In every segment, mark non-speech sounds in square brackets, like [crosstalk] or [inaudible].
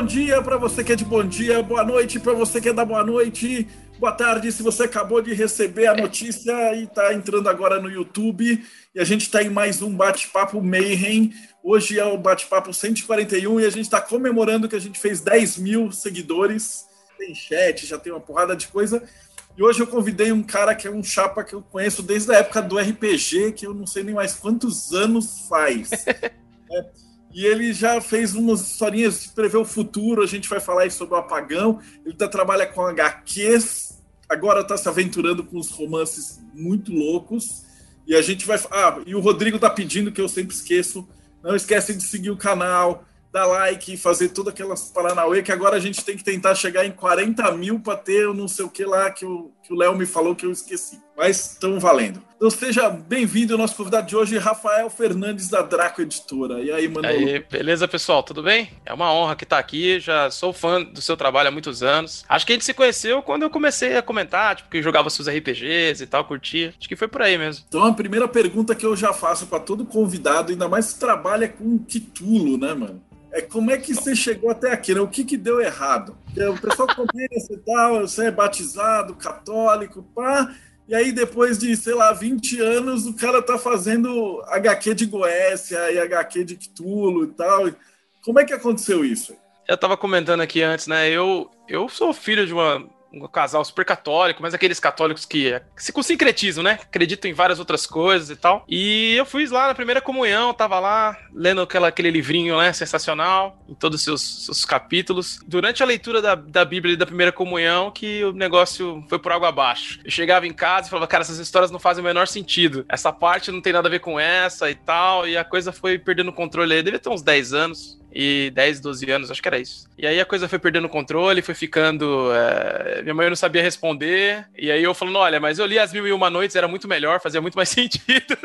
Bom dia para você que é de bom dia, boa noite para você que é da boa noite, boa tarde se você acabou de receber a notícia e está entrando agora no YouTube. E a gente está em mais um bate-papo Mayhem. Hoje é o bate-papo 141 e a gente está comemorando que a gente fez 10 mil seguidores. Tem chat, já tem uma porrada de coisa. E hoje eu convidei um cara que é um chapa que eu conheço desde a época do RPG, que eu não sei nem mais quantos anos faz. é. [laughs] E ele já fez umas historinhas de prever o futuro. A gente vai falar aí sobre o apagão. Ele tá, trabalha com HQs, agora está se aventurando com uns romances muito loucos. E a gente vai. Ah, e o Rodrigo tá pedindo que eu sempre esqueço. Não esquece de seguir o canal, dar like, fazer todas aquelas paranauê, que agora a gente tem que tentar chegar em 40 mil para ter não sei o que lá que o Léo me falou que eu esqueci. Mas estão valendo. Então seja bem-vindo, nosso convidado de hoje, Rafael Fernandes, da Draco Editora. E aí, mano? Aí, beleza, pessoal? Tudo bem? É uma honra que tá aqui. Já sou fã do seu trabalho há muitos anos. Acho que a gente se conheceu quando eu comecei a comentar, tipo, que jogava seus RPGs e tal, curtia. Acho que foi por aí mesmo. Então, a primeira pergunta que eu já faço para todo convidado, ainda mais que trabalha com Titulo, né, mano? É como é que você chegou até aqui, né? O que, que deu errado? O pessoal começa e tal, você é batizado, católico, pá. E aí, depois de, sei lá, 20 anos, o cara tá fazendo HQ de Goécia e HQ de Cthulhu e tal. Como é que aconteceu isso? Eu tava comentando aqui antes, né? Eu, eu sou filho de uma um casal super católico, mas aqueles católicos que se com sincretismo, né? Acreditam em várias outras coisas e tal. E eu fui lá na primeira comunhão, tava lá lendo aquela, aquele livrinho, né? Sensacional, em todos os seus, seus capítulos. Durante a leitura da, da Bíblia e da primeira comunhão, que o negócio foi por água abaixo. Eu chegava em casa e falava, cara, essas histórias não fazem o menor sentido. Essa parte não tem nada a ver com essa e tal. E a coisa foi perdendo o controle aí. Devia ter uns 10 anos e 10, 12 anos, acho que era isso. E aí a coisa foi perdendo o controle, foi ficando. É... Minha mãe não sabia responder. E aí eu falando: olha, mas eu li As Mil e Uma Noites, era muito melhor, fazia muito mais [laughs] sentido.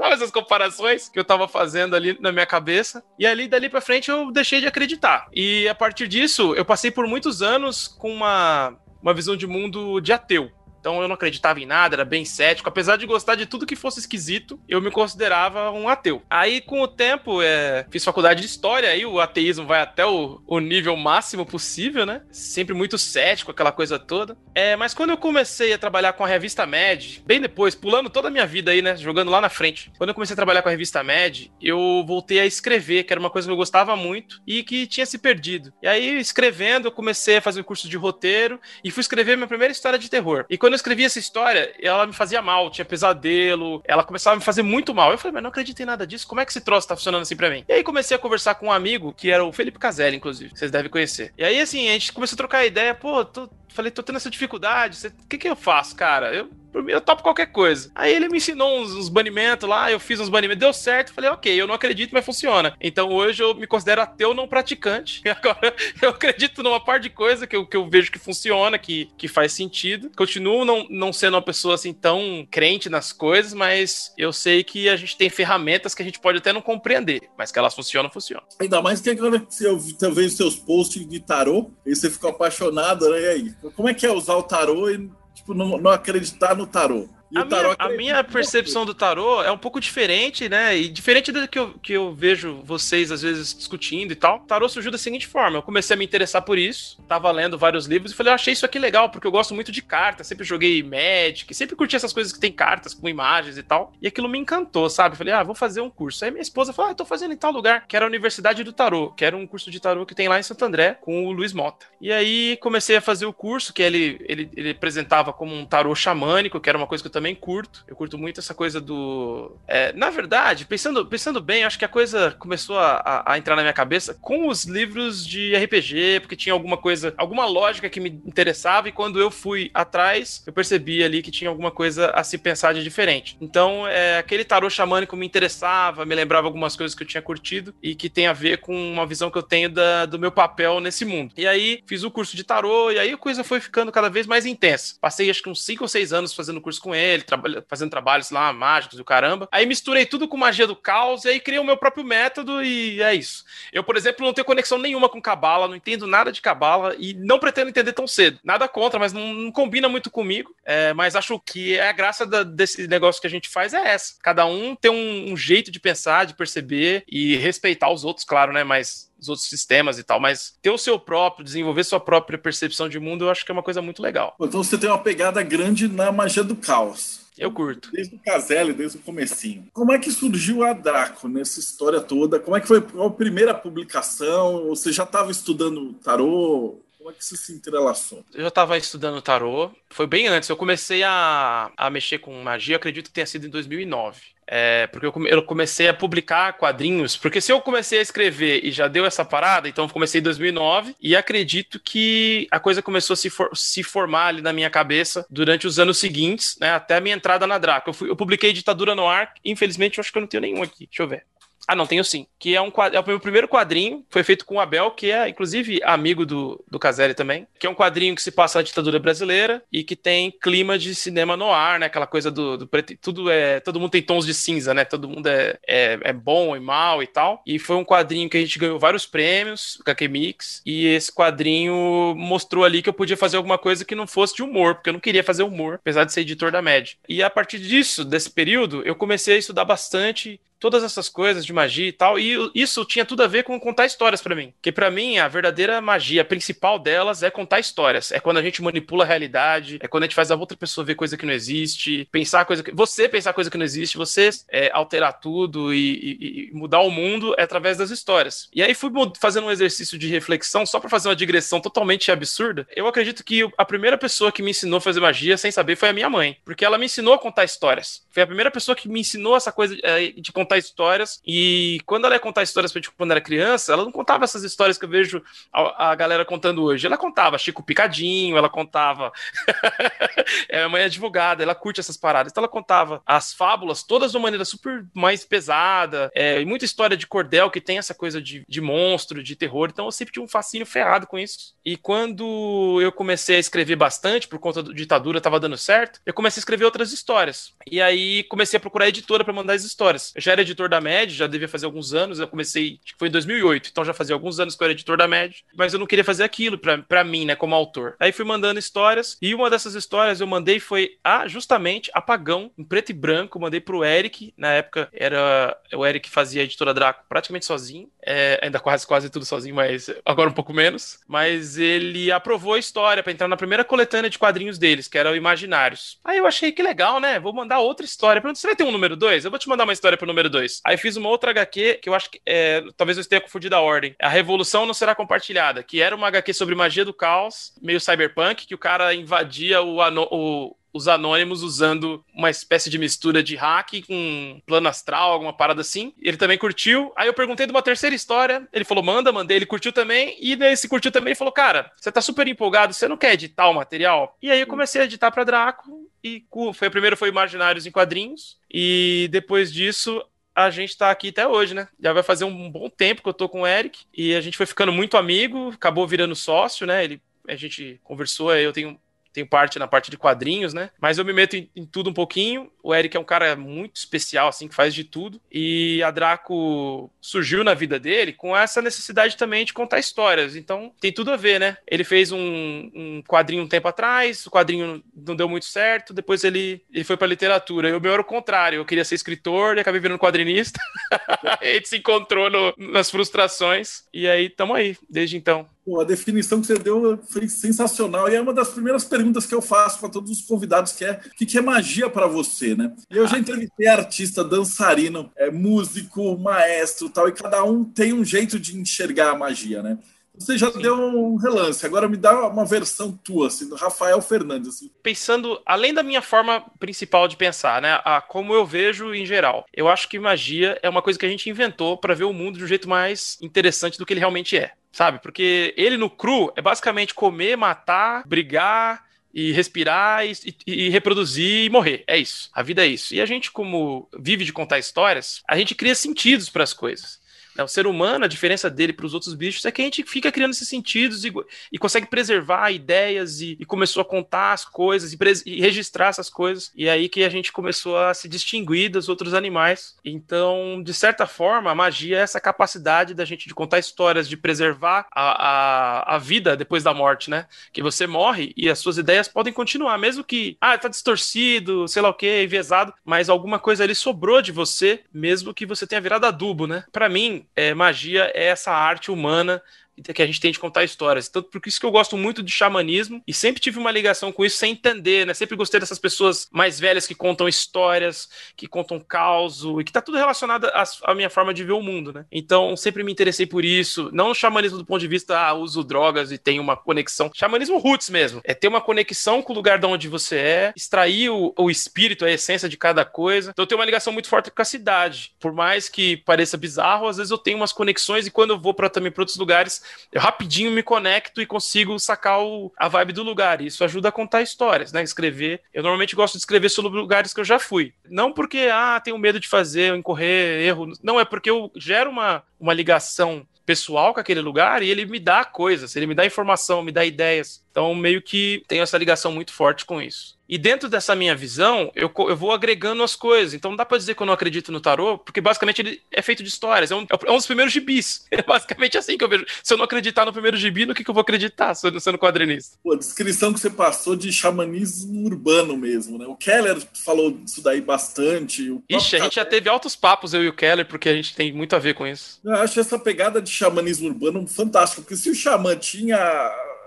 Essas comparações que eu tava fazendo ali na minha cabeça. E ali, dali pra frente, eu deixei de acreditar. E a partir disso, eu passei por muitos anos com uma, uma visão de mundo de ateu. Então eu não acreditava em nada, era bem cético. Apesar de gostar de tudo que fosse esquisito, eu me considerava um ateu. Aí, com o tempo, é, fiz faculdade de história, aí o ateísmo vai até o, o, nível máximo possível, né? Sempre muito cético, aquela coisa toda. É, mas quando eu comecei a trabalhar com a revista Med, bem depois, pulando toda a minha vida aí, né? Jogando lá na frente. Quando eu comecei a trabalhar com a revista Med, eu voltei a escrever, que era uma coisa que eu gostava muito e que tinha se perdido. E aí, escrevendo, eu comecei a fazer um curso de roteiro e fui escrever minha primeira história de terror. E quando quando eu escrevi essa história, ela me fazia mal, tinha pesadelo, ela começava a me fazer muito mal. Eu falei, mas não acreditei em nada disso, como é que esse troço tá funcionando assim pra mim? E aí comecei a conversar com um amigo, que era o Felipe Caselli, inclusive, vocês devem conhecer. E aí, assim, a gente começou a trocar ideia, pô, tô, falei, tô tendo essa dificuldade, o que que eu faço, cara? Eu eu topo qualquer coisa. Aí ele me ensinou uns, uns banimentos lá, eu fiz uns banimentos, deu certo. Falei, ok, eu não acredito, mas funciona. Então hoje eu me considero ateu não praticante. [laughs] Agora eu acredito numa parte de coisa que eu, que eu vejo que funciona, que, que faz sentido. Continuo não, não sendo uma pessoa assim tão crente nas coisas, mas eu sei que a gente tem ferramentas que a gente pode até não compreender, mas que elas funcionam, funcionam. Ainda mais que agora você talvez seus posts de tarô, e você ficou apaixonado, né? E aí? Como é que é usar o tarô e tipo, não, não acreditar no tarô. A minha, a minha, percepção do tarô é um pouco diferente, né? E diferente do que eu, que eu vejo vocês às vezes discutindo e tal. O tarô surgiu da seguinte forma: eu comecei a me interessar por isso, tava lendo vários livros e falei, eu achei isso aqui legal, porque eu gosto muito de cartas, sempre joguei Magic, sempre curti essas coisas que tem cartas com imagens e tal. E aquilo me encantou, sabe? Falei, ah, vou fazer um curso. Aí minha esposa falou, ah, tô fazendo em tal lugar, que era a Universidade do Tarô, que era um curso de tarô que tem lá em Santo André, com o Luiz Mota. E aí comecei a fazer o curso, que ele, ele, ele apresentava como um tarô xamânico, que era uma coisa que eu também curto. Eu curto muito essa coisa do. É, na verdade, pensando, pensando bem, acho que a coisa começou a, a, a, entrar na minha cabeça com os livros de RPG, porque tinha alguma coisa, alguma lógica que me interessava, e quando eu fui atrás, eu percebi ali que tinha alguma coisa a se pensar de diferente. Então, é, aquele tarô xamânico me interessava, me lembrava algumas coisas que eu tinha curtido e que tem a ver com uma visão que eu tenho da, do meu papel nesse mundo. E aí, fiz o curso de tarô, e aí a coisa foi ficando cada vez mais intensa. Passei acho que uns 5 ou 6 anos fazendo curso com ele ele, fazendo trabalhos lá mágicos do caramba. Aí misturei tudo com magia do caos e aí criei o meu próprio método e é isso. Eu, por exemplo, não tenho conexão nenhuma com cabala, não entendo nada de cabala e não pretendo entender tão cedo. Nada contra, mas não, não combina muito comigo. É, mas acho que é a graça da, desse negócio que a gente faz é essa. Cada um tem um, um jeito de pensar, de perceber e respeitar os outros, claro, né? Mas os outros sistemas e tal, mas ter o seu próprio, desenvolver sua própria percepção de mundo, eu acho que é uma coisa muito legal. Então você tem uma pegada grande na magia do caos. Eu curto. Desde o Caselli, desde o comecinho. Como é que surgiu a Draco nessa história toda? Como é que foi a primeira publicação? Você já estava estudando tarô? Como é que você se entrelaçou? Eu já estava estudando tarô. Foi bem antes. Eu comecei a, a mexer com magia, acredito que tenha sido em 2009. É, porque eu, comecei a publicar quadrinhos. Porque se eu comecei a escrever e já deu essa parada, então comecei em 2009 e acredito que a coisa começou a se, for, se formar ali na minha cabeça durante os anos seguintes, né, até a minha entrada na Draco. Eu, fui, eu publiquei Ditadura no Ar, infelizmente eu acho que eu não tenho nenhum aqui. Deixa eu ver. Ah, não, tenho sim. Que é, um, é o meu primeiro quadrinho, foi feito com o Abel, que é, inclusive, amigo do, do Caselli também. Que é um quadrinho que se passa na ditadura brasileira e que tem clima de cinema no ar, né? Aquela coisa do, do preto. Tudo é. Todo mundo tem tons de cinza, né? Todo mundo é, é, é bom e mal e tal. E foi um quadrinho que a gente ganhou vários prêmios, HQ Mix. E esse quadrinho mostrou ali que eu podia fazer alguma coisa que não fosse de humor, porque eu não queria fazer humor, apesar de ser editor da média. E a partir disso, desse período, eu comecei a estudar bastante todas essas coisas de magia e tal, e isso tinha tudo a ver com contar histórias para mim. Que para mim a verdadeira magia principal delas é contar histórias. É quando a gente manipula a realidade, é quando a gente faz a outra pessoa ver coisa que não existe, pensar coisa que você pensar coisa que não existe, você é, alterar tudo e, e, e, mudar o mundo é através das histórias. E aí fui fazendo um exercício de reflexão só para fazer uma digressão totalmente absurda. Eu acredito que a primeira pessoa que me ensinou a fazer magia sem saber foi a minha mãe, porque ela me ensinou a contar histórias. Foi a primeira pessoa que me ensinou essa coisa é, de contar contar histórias. E quando ela ia contar histórias pra gente quando era criança, ela não contava essas histórias que eu vejo a, a galera contando hoje. Ela contava Chico Picadinho, ela contava. [laughs] é, a mãe é advogada, ela curte essas paradas. Então ela contava as fábulas todas de uma maneira super mais pesada. É, e muita história de cordel que tem essa coisa de, de monstro, de terror. Então eu sempre tinha um fascínio ferrado com isso. E quando eu comecei a escrever bastante, por conta da ditadura, tava dando certo, eu comecei a escrever outras histórias. E aí comecei a procurar editora para mandar as histórias. Eu já era editor da MED, já devia fazer alguns anos, eu comecei, acho que foi em 2008, então já fazia alguns anos que eu era editor da MED, mas eu não queria fazer aquilo para mim, né, como autor. Aí fui mandando histórias, e uma dessas histórias eu mandei foi a, justamente Apagão, em preto e branco, mandei pro Eric, na época era o Eric fazia a editora Draco praticamente sozinho, é, ainda quase quase tudo sozinho, mas agora um pouco menos, mas ele aprovou a história para entrar na primeira coletânea de quadrinhos deles, que era o Imaginários. Aí eu achei que legal, né, vou mandar outra história, pergunto, você vai ter um número 2? Eu vou te mandar uma história pro número 2 2. Aí fiz uma outra HQ que eu acho que é, talvez eu esteja confundido a ordem. A Revolução Não Será Compartilhada, que era uma HQ sobre magia do caos, meio cyberpunk, que o cara invadia o, o os anônimos usando uma espécie de mistura de hack com plano astral, alguma parada assim. Ele também curtiu. Aí eu perguntei de uma terceira história. Ele falou, manda, mandei. Ele curtiu também. E nesse curtiu também, ele falou, cara, você tá super empolgado, você não quer editar o material? E aí eu comecei a editar para Draco. E foi o primeiro foi Imaginários em quadrinhos. E depois disso, a gente tá aqui até hoje, né? Já vai fazer um bom tempo que eu tô com o Eric e a gente foi ficando muito amigo, acabou virando sócio, né? Ele, a gente conversou, eu tenho tenho parte na parte de quadrinhos, né? Mas eu me meto em, em, tudo um pouquinho. O Eric é um cara muito especial, assim, que faz de tudo. E a Draco surgiu na vida dele com essa necessidade também de contar histórias. Então tem tudo a ver, né? Ele fez um, um quadrinho um tempo atrás, o quadrinho não deu muito certo, depois ele, ele foi pra literatura. E o meu era o contrário. Eu queria ser escritor e acabei virando quadrinista. [laughs] a gente se encontrou no, nas frustrações. E aí, tamo aí, desde então. Pô, a definição que você deu foi sensacional e é uma das primeiras perguntas que eu faço para todos os convidados que é o que é magia para você, né? Eu já entrevistei artista, dançarino, é, músico, maestro, tal e cada um tem um jeito de enxergar a magia, né? Você já Sim. deu um relance, agora me dá uma versão tua, assim, do Rafael Fernandes. Assim. Pensando, além da minha forma principal de pensar, né, a como eu vejo em geral, eu acho que magia é uma coisa que a gente inventou para ver o mundo de um jeito mais interessante do que ele realmente é sabe? Porque ele no cru é basicamente comer, matar, brigar e respirar e, e, e, reproduzir e morrer. É isso. A vida é isso. E a gente, como vive de contar histórias, a gente cria sentidos para as coisas. Né? O ser humano, a diferença dele para os outros bichos é que a gente fica criando esses sentidos e, e consegue preservar ideias e, e, começou a contar as coisas e, e, registrar essas coisas. E aí que a gente começou a se distinguir dos outros animais. Então, de certa forma, a magia é essa capacidade da gente de contar histórias, de preservar a, a, a vida depois da morte, né? Que você morre e as suas ideias podem continuar, mesmo que, ah, tá distorcido, sei lá o que, enviesado, mas alguma coisa ali sobrou de você, mesmo que você tenha virado adubo, né? Para mim, é, magia é essa arte humana que a gente tem de contar histórias. Tanto por isso que eu gosto muito de xamanismo e sempre tive uma ligação com isso sem entender, né? Sempre gostei dessas pessoas mais velhas que contam histórias, que contam caos e que tá tudo relacionado à, à, minha forma de ver o mundo, né? Então sempre me interessei por isso. Não o xamanismo do ponto de vista, ah, uso drogas e tem uma conexão. Xamanismo roots mesmo. É ter uma conexão com o lugar de onde você é, extrair o, o espírito, a essência de cada coisa. Então eu tenho uma ligação muito forte com a cidade. Por mais que pareça bizarro, às vezes eu tenho umas conexões e quando eu vou para também para outros lugares, eu rapidinho me conecto e consigo sacar o, a vibe do lugar. Isso ajuda a contar histórias, né? Escrever. Eu normalmente gosto de escrever sobre lugares que eu já fui. Não porque, ah, tenho medo de fazer, incorrer erro. Não, é porque eu gero uma, uma ligação pessoal com aquele lugar e ele me dá coisas, ele me dá informação, me dá ideias. Então, meio que tenho essa ligação muito forte com isso. E dentro dessa minha visão, eu, eu vou agregando as coisas. Então não dá pra dizer que eu não acredito no tarô, porque basicamente ele é feito de histórias. É um, é um dos primeiros gibis. [laughs] É basicamente assim que eu vejo. Se eu não acreditar no primeiro gibi, no que, que eu vou acreditar sendo, sendo quadrinista? Pô, a descrição que você passou de xamanismo urbano mesmo, né? O Keller falou disso daí bastante. O Ixi, a gente já teve altos papos, eu e o Keller, porque a gente tem muito a ver com isso. Eu acho essa pegada de xamanismo urbano fantástica, porque se o xamã tinha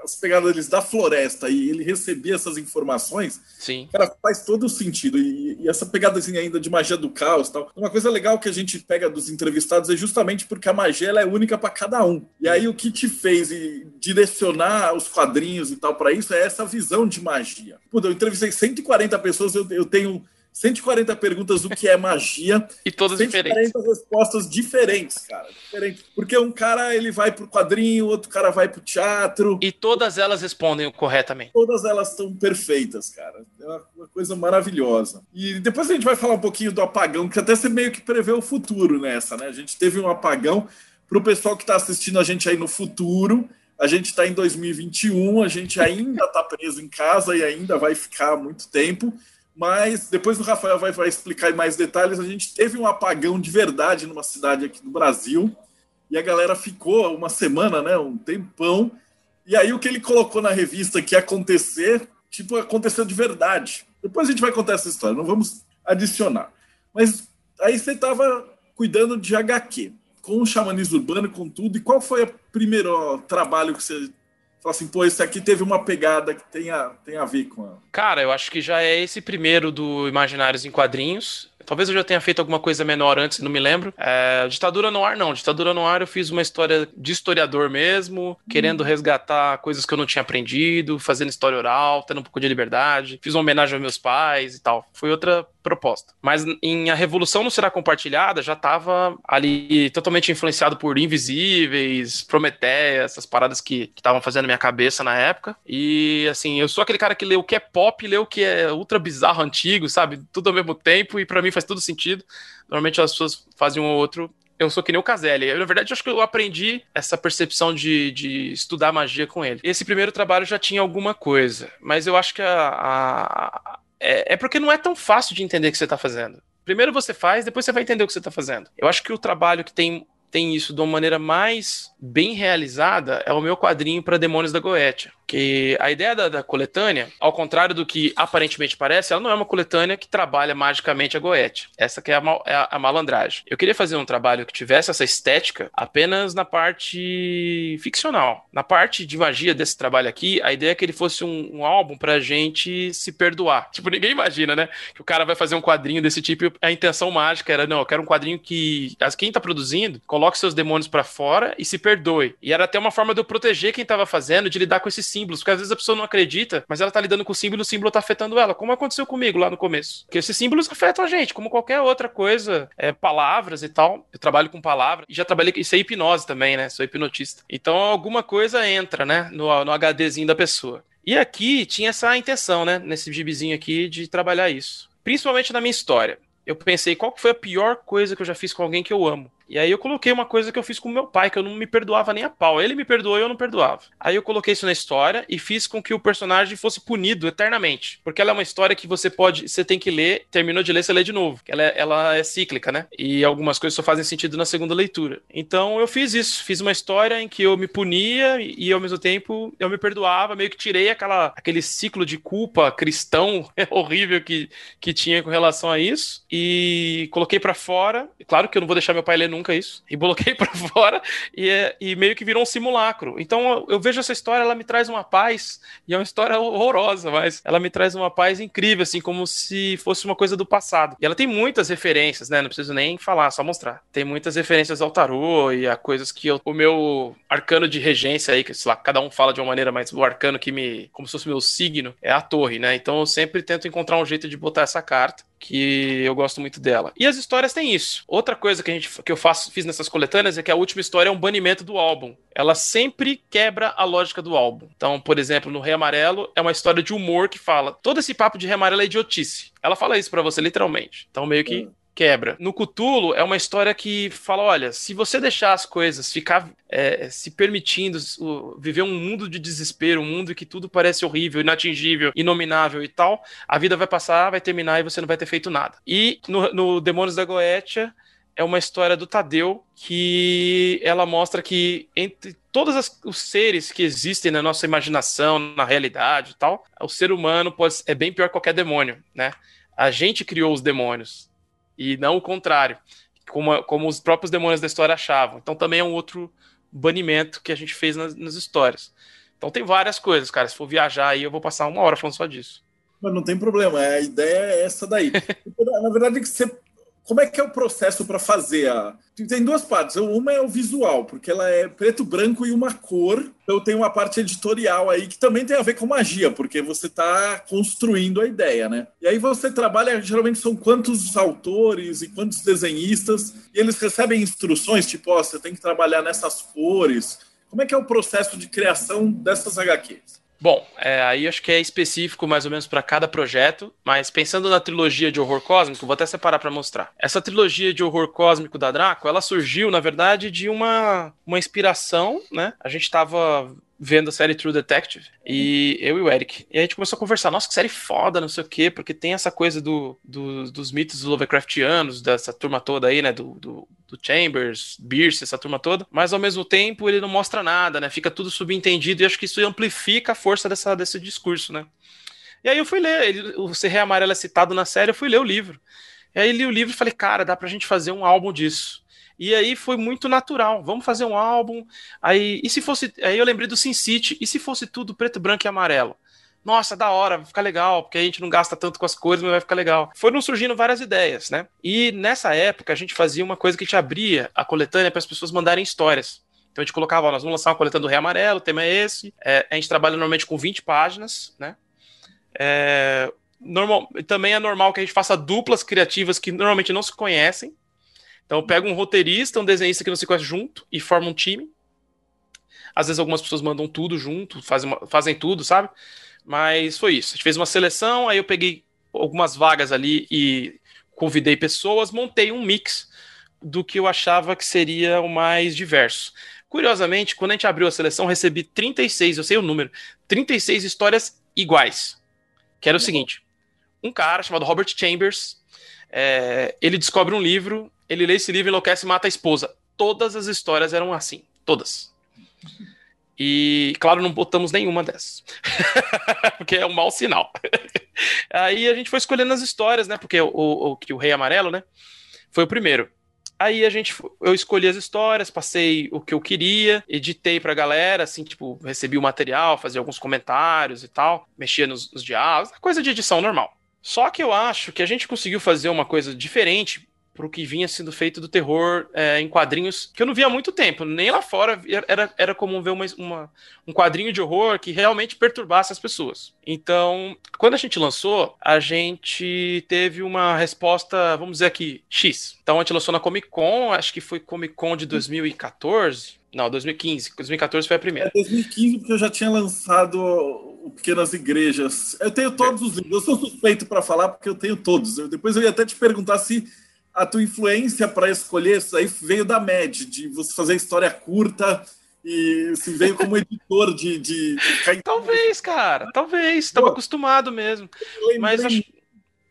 as pegadas deles da floresta e ele recebia essas informações, Sim. cara, faz todo o sentido. E, e essa pegadazinha ainda de magia do caos e tal. Uma coisa legal que a gente pega dos entrevistados é justamente porque a magia ela é única para cada um. E aí o que te fez direcionar os quadrinhos e tal para isso é essa visão de magia. Pô, eu entrevistei 140 pessoas, eu, eu tenho 140 perguntas do que é magia. [laughs] e todas 140 diferentes. respostas diferentes, cara. Diferentes. Porque um cara ele vai pro quadrinho, outro cara vai pro teatro. E todas elas respondem corretamente. Todas elas estão perfeitas, cara. É uma, uma, coisa maravilhosa. E depois a gente vai falar um pouquinho do apagão, que até você meio que prevê o futuro nessa, né? A gente teve um apagão. Pro pessoal que está assistindo a gente aí no futuro, a gente está em 2021, a gente ainda está preso em casa e ainda vai ficar muito tempo mas depois o Rafael vai, vai explicar em mais detalhes. A gente teve um apagão de verdade numa cidade aqui do Brasil e a galera ficou uma semana, né, um tempão. E aí o que ele colocou na revista que ia acontecer, tipo, aconteceu de verdade. Depois a gente vai contar essa história, não vamos adicionar. Mas aí você estava cuidando de HQ, com o xamanismo urbano, com tudo. E qual foi o primeiro trabalho que você Fala assim, pô, esse aqui teve uma pegada que tem a, tem a ver com ela. Cara, eu acho que já é esse primeiro do Imaginários em Quadrinhos. Talvez eu já tenha feito alguma coisa menor antes, não me lembro. É, Ditadura no Ar, não. Ditadura no Ar eu fiz uma história de historiador mesmo, querendo resgatar coisas que eu não tinha aprendido, fazendo história oral, tendo um pouco de liberdade. Fiz uma homenagem aos meus pais e tal. Foi outra proposta. Mas em A Revolução Não Será Compartilhada já estava ali totalmente influenciado por Invisíveis, Prometeia, essas paradas que estavam fazendo minha cabeça na época. E assim, eu sou aquele cara que lê o que é pop, lê o que é ultra bizarro antigo, sabe? Tudo ao mesmo tempo, e para mim faz todo sentido. Normalmente as pessoas fazem um ou outro eu sou que nem o Caselli. Na verdade, acho que eu aprendi essa percepção de, de estudar magia com ele. Esse primeiro trabalho já tinha alguma coisa, mas eu acho que a, a, é, é porque não é tão fácil de entender o que você está fazendo. Primeiro você faz, depois você vai entender o que você está fazendo. Eu acho que o trabalho que tem tem isso de uma maneira mais bem realizada é o meu quadrinho para Demônios da Goetia. Que a ideia da, da, coletânea, ao contrário do que aparentemente parece, ela não é uma coletânea que trabalha magicamente a Goethe. Essa que é a, mal, é a, malandragem. Eu queria fazer um trabalho que tivesse essa estética apenas na parte ficcional. Na parte de magia desse trabalho aqui, a ideia é que ele fosse um, um álbum pra gente se perdoar. Tipo, ninguém imagina, né? Que o cara vai fazer um quadrinho desse tipo e a intenção mágica era, não, eu quero um quadrinho que quem tá produzindo coloque seus demônios para fora e se perdoe. E era até uma forma de eu proteger quem tava fazendo, de lidar com esse símbolos, porque às vezes a pessoa não acredita, mas ela tá lidando com o símbolo o símbolo tá afetando ela, como aconteceu comigo lá no começo. Porque esses símbolos afetam a gente, como qualquer outra coisa, é, palavras e tal. Eu trabalho com palavras e já trabalhei, isso é hipnose também, né? Sou hipnotista. Então alguma coisa entra, né, no, no HDzinho da pessoa. E aqui tinha essa intenção, né, nesse gibizinho aqui, de trabalhar isso. Principalmente na minha história. Eu pensei, qual foi a pior coisa que eu já fiz com alguém que eu amo? E aí eu coloquei uma coisa que eu fiz com meu pai, que eu não me perdoava nem a pau. Ele me perdoou e eu não perdoava. Aí eu coloquei isso na história e fiz com que o personagem fosse punido eternamente. Porque ela é uma história que você pode. Você tem que ler, terminou de ler, você lê de novo. Ela é, ela é cíclica, né? E algumas coisas só fazem sentido na segunda leitura. Então eu fiz isso. Fiz uma história em que eu me punia e ao mesmo tempo eu me perdoava, meio que tirei aquela, aquele ciclo de culpa cristão [laughs] horrível que, que tinha com relação a isso. E coloquei para fora. Claro que eu não vou deixar meu pai ler nunca isso. E coloquei [laughs] para fora e, é, e meio que virou um simulacro. Então eu, eu vejo essa história, ela me traz uma paz. E é uma história horrorosa, mas ela me traz uma paz incrível, assim, como se fosse uma coisa do passado. E ela tem muitas referências, né? Não preciso nem falar, só mostrar. Tem muitas referências ao tarô e a coisas que eu, o meu arcano de regência aí, que sei lá, cada um fala de uma maneira, mas o arcano que me. como se fosse meu signo, é a torre, né? Então eu sempre tento encontrar um jeito de botar essa carta que eu gosto muito dela. E as histórias têm isso. Outra coisa que, a gente, que eu faço, fiz nessas coletâneas é que a última história é um banimento do álbum. Ela sempre quebra a lógica do álbum. Então, por exemplo, no Rei Amarelo é uma história de humor que fala: todo esse papo de Rei Amarelo é idiotice. Ela fala isso para você literalmente. Então, meio que hum quebra. No Cutulo é uma história que fala: olha, se você deixar as coisas ficar é, se permitindo uh, viver um mundo de desespero, um mundo que tudo parece horrível, inatingível, inominável e tal, a vida vai passar, vai terminar e você não vai ter feito nada. E no, no Demônios da Goetia é uma história do Tadeu que ela mostra que entre todos as, os seres que existem na nossa imaginação, na realidade e tal, o ser humano pode, é bem pior que qualquer demônio, né? A gente criou os demônios e não o contrário, como, como os próprios demônios da história achavam. Então também é um outro banimento que a gente fez nas, nas histórias. Então tem várias coisas, cara. Se for viajar aí, eu vou passar uma hora falando só disso. Mas não tem problema, a ideia é essa daí. [laughs] Na verdade, é que você como é que é o processo para fazer a. Tem duas partes. Uma é o visual, porque ela é preto, branco e uma cor. Então tem uma parte editorial aí que também tem a ver com magia, porque você está construindo a ideia, né? E aí você trabalha, geralmente são quantos autores e quantos desenhistas, e eles recebem instruções, tipo, ó, oh, você tem que trabalhar nessas cores. Como é que é o processo de criação dessas HQs? Bom, é, aí acho que é específico mais ou menos para cada projeto, mas pensando na trilogia de horror cósmico, vou até separar para mostrar. Essa trilogia de horror cósmico da Draco, ela surgiu, na verdade, de uma, uma inspiração, né? A gente estava vendo a série True Detective, e eu e o Eric. E a gente começou a conversar, nossa, que série foda, não sei o quê, porque tem essa coisa do, do dos mitos Lovecraftianos, dessa turma toda aí, né, do, do, do Chambers, Bierce, essa turma toda, mas ao mesmo tempo ele não mostra nada, né, fica tudo subentendido, e acho que isso amplifica a força dessa, desse discurso, né. E aí eu fui ler, ele, o Serré Amarelo é citado na série, eu fui ler o livro. E aí li o livro e falei, cara, dá pra gente fazer um álbum disso. E aí foi muito natural. Vamos fazer um álbum. Aí, e se fosse. Aí eu lembrei do Sin City. E se fosse tudo preto, branco e amarelo? Nossa, da hora, vai ficar legal, porque a gente não gasta tanto com as cores, mas vai ficar legal. Foram surgindo várias ideias, né? E nessa época a gente fazia uma coisa que a gente abria a coletânea para as pessoas mandarem histórias. Então a gente colocava, ó, nós vamos lançar uma coletânea do Rei Amarelo, o tema é esse. É, a gente trabalha normalmente com 20 páginas, né? É, normal, também é normal que a gente faça duplas criativas que normalmente não se conhecem. Então pega um roteirista, um desenhista que não se conhece junto e forma um time. Às vezes algumas pessoas mandam tudo junto, fazem, uma, fazem tudo, sabe? Mas foi isso. A gente fez uma seleção, aí eu peguei algumas vagas ali e convidei pessoas, montei um mix do que eu achava que seria o mais diverso. Curiosamente, quando a gente abriu a seleção, recebi 36, eu sei o número, 36 histórias iguais. Que era o seguinte: um cara chamado Robert Chambers, é, ele descobre um livro ele lê esse livro, enlouquece e mata a esposa. Todas as histórias eram assim. Todas. E, claro, não botamos nenhuma dessas. [laughs] porque é um mau sinal. [laughs] Aí a gente foi escolhendo as histórias, né? Porque o, o, o, Rei Amarelo, né? Foi o primeiro. Aí a gente, eu escolhi as histórias, passei o que eu queria, editei pra galera, assim, tipo, recebi o material, fazia alguns comentários e tal, mexia nos, nos diálogos, coisa de edição normal. Só que eu acho que a gente conseguiu fazer uma coisa diferente, pro que vinha sendo feito do terror é, em quadrinhos, que eu não via há muito tempo. Nem lá fora era, era comum ver uma, uma, um quadrinho de horror que realmente perturbasse as pessoas. Então, quando a gente lançou, a gente teve uma resposta, vamos dizer aqui, X. Então, a gente lançou na Comic Con, acho que foi Comic Con de 2014. Não, 2015. 2014 foi a primeira. É 2015, porque eu já tinha lançado o Pequenas Igrejas. Eu tenho todos os livros. Eu sou suspeito para falar, porque eu tenho todos. Eu, depois eu ia até te perguntar se a tua influência para escolher isso aí veio da MED, de você fazer história curta e se assim, veio como editor de. de. [laughs] Talvez, cara, talvez. Estava acostumado mesmo. Mas acho.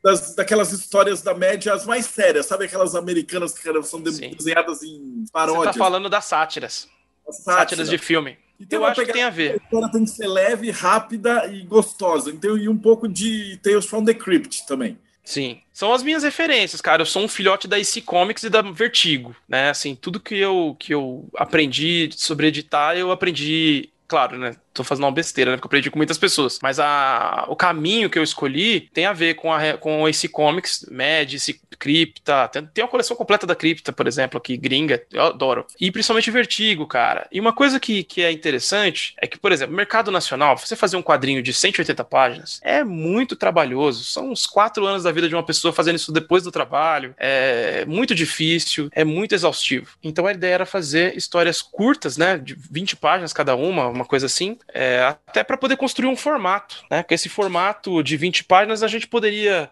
Das, daquelas histórias da média as mais sérias, sabe? Aquelas americanas que são desenhadas em paródias. Você tá falando das sátiras. As sátiras, sátiras de filme. Então, eu acho que tem a ver. A história tem que ser leve, rápida e gostosa. Então, e um pouco de Tales from the Crypt também. Sim. São as minhas referências, cara. Eu sou um filhote da IC Comics e da Vertigo, né? Assim, tudo que eu, que eu aprendi sobre editar, eu aprendi claro, né? Tô fazendo uma besteira, né? Porque eu aprendi com muitas pessoas. Mas a, o caminho que eu escolhi tem a ver com, a, com esse comics, Mad, esse Cripta. Tem, tem uma coleção completa da Cripta, por exemplo, aqui, gringa. Eu adoro. E principalmente Vertigo, cara. E uma coisa que, que é interessante é que, por exemplo, mercado nacional, você fazer um quadrinho de 180 páginas é muito trabalhoso. São uns quatro anos da vida de uma pessoa fazendo isso depois do trabalho. É muito difícil, é muito exaustivo. Então a ideia era fazer histórias curtas, né? De 20 páginas cada uma, uma coisa assim, é, até para poder construir um formato, né? Com esse formato de 20 páginas a gente poderia.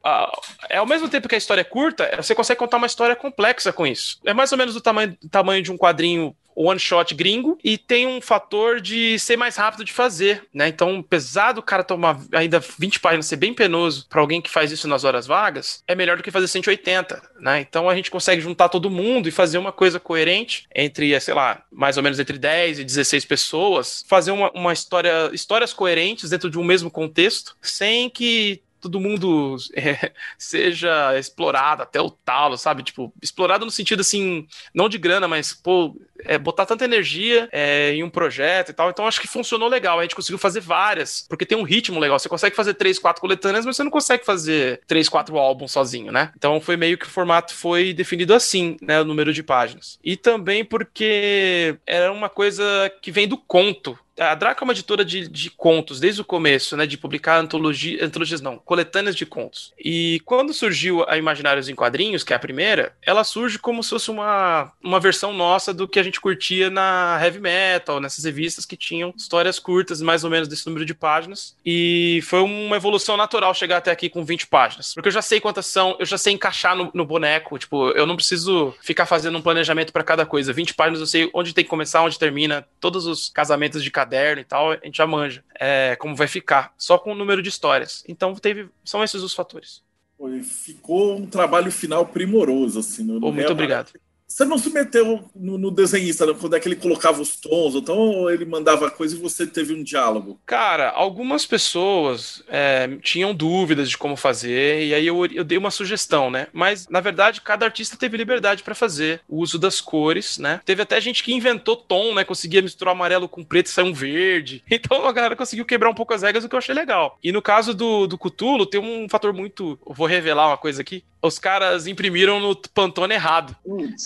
é ao mesmo tempo que a história é curta, você consegue contar uma história complexa com isso. É mais ou menos do tamanho, tamanho de um quadrinho one shot gringo e tem um fator de ser mais rápido de fazer, né? Então, pesado o cara tomar ainda 20 páginas, ser bem penoso para alguém que faz isso nas horas vagas, é melhor do que fazer 180, né? Então a gente consegue juntar todo mundo e fazer uma coisa coerente entre, sei lá, mais ou menos entre 10 e 16 pessoas, fazer uma, uma história, histórias coerentes dentro de um mesmo contexto, sem que todo mundo [laughs] é, seja explorado até o talo, sabe? Tipo, explorado no sentido assim, não de grana, mas, pô, é, botar tanta energia é, em um projeto e tal. Então acho que funcionou legal. A gente conseguiu fazer várias, porque tem um ritmo legal. Você consegue fazer três, quatro coletâneas, mas você não consegue fazer três, quatro álbuns sozinho, né? Então foi meio que o formato foi definido assim, né? O número de páginas. E também porque era uma coisa que vem do conto a Draco é uma editora de, de contos desde o começo, né? De publicar antologia, antologias, não, coletâneas de contos. E quando surgiu a Imaginários em Quadrinhos, que é a primeira, ela surge como se fosse uma, uma versão nossa do que a gente curtia na heavy metal, nessas revistas que tinham histórias curtas, mais ou menos desse número de páginas. E foi uma evolução natural chegar até aqui com 20 páginas. Porque eu já sei quantas são, eu já sei encaixar no, no boneco. Tipo, eu não preciso ficar fazendo um planejamento para cada coisa. 20 páginas eu sei onde tem que começar, onde termina, todos os casamentos de caderno e tal, a gente já manja é, como vai ficar, só com o número de histórias. Então teve, são esses os fatores. Ficou um trabalho final primoroso, assim. No, no muito obrigado. Você não se meteu no, no desenhista, não, quando é que ele colocava os tons, então ele mandava coisa e você teve um diálogo? Cara, algumas pessoas é, tinham dúvidas de como fazer, e aí eu, eu, dei uma sugestão, né? Mas, na verdade, cada artista teve liberdade para fazer o uso das cores, né? Teve até gente que inventou tom, né? Conseguia misturar amarelo com preto e sair um verde. [laughs] Então a galera conseguiu quebrar um pouco as regras, o que eu achei legal. E no caso do, do Cthulhu, tem um fator muito. vou revelar uma coisa aqui. Os caras imprimiram no Pantone errado.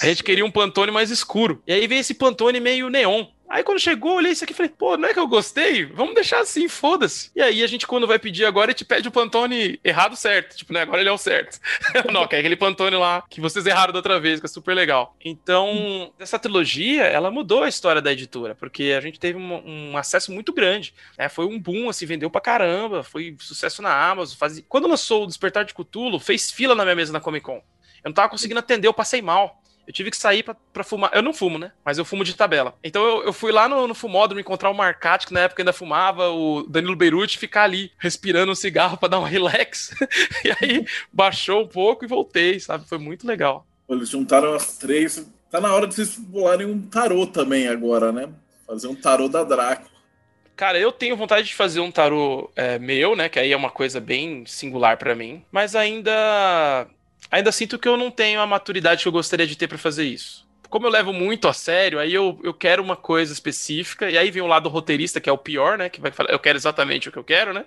A gente queria um Pantone mais escuro. E aí veio esse Pantone meio neon. Aí quando chegou, olhei isso aqui e falei, pô, não é que eu gostei? Vamos deixar assim, foda-se. E aí a gente, quando vai pedir agora, a gente pede o Pantone errado certo. Tipo, né? Agora ele é o certo. [laughs] não, que é aquele Pantone lá que vocês erraram da outra vez, que é super legal. Então, essa trilogia, ela mudou a história da editora, porque a gente teve um, um acesso muito grande. Né? Foi um boom, assim, vendeu pra caramba, foi sucesso na Amazon. Quando lançou o Despertar de Cthulhu, fez fila na minha mesa na Comic Con. Eu não tava conseguindo atender, eu passei mal. Eu tive que sair pra, pra, fumar. Eu não fumo, né? Mas eu fumo de tabela. Então eu, eu fui lá no, no fumódromo encontrar o Marcati, que na época ainda fumava, o Danilo Beirute, ficar ali respirando um cigarro para dar um [laughs] relax. e aí baixou um pouco e voltei, sabe? Foi muito legal. Eles juntaram as três. Tá na hora de vocês pularem um tarô também agora, né? Fazer um tarô da Draco. Cara, eu tenho vontade de fazer um tarô é, meu, né? Que aí é uma coisa bem singular para mim. Mas ainda ainda sinto que eu não tenho a maturidade que eu gostaria de ter para fazer isso como eu levo muito a sério, aí eu, eu quero uma coisa específica, e aí vem o lado roteirista, que é o pior, né? Que vai falar, eu quero exatamente o que eu quero, né?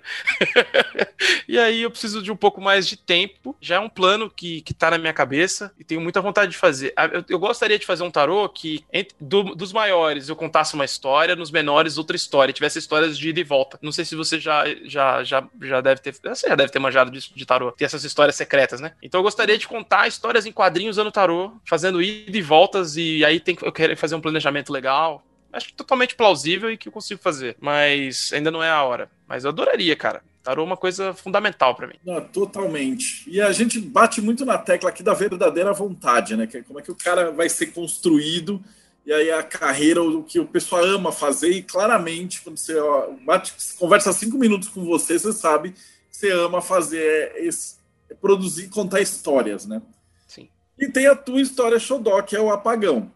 [laughs] e aí eu preciso de um pouco mais de tempo. Já é um plano que, que tá na minha cabeça e tenho muita vontade de fazer. Eu, eu gostaria de fazer um tarô que, entre, do, dos maiores, eu contasse uma história, nos menores, outra história, tivesse histórias de ida e volta. Não sei se você já, já, já, já deve ter. Você já deve ter manjado disso de tarô. Tem essas histórias secretas, né? Então eu gostaria de contar histórias em quadrinhos usando tarô, fazendo ida e voltas e aí tem, eu quero fazer um planejamento legal. Acho totalmente plausível e que eu consigo fazer. Mas ainda não é a hora. Mas eu adoraria, cara Tarô é uma coisa fundamental para mim. Não, totalmente. E a gente bate muito na tecla aqui da verdadeira vontade, né? Que é como é que o cara vai ser construído e aí a carreira, o que o pessoal ama fazer, e claramente, quando você ó, bate, conversa cinco minutos com você, você sabe que você ama fazer é, é produzir, contar histórias, né? E tem a tua história xodó, que é o apagão.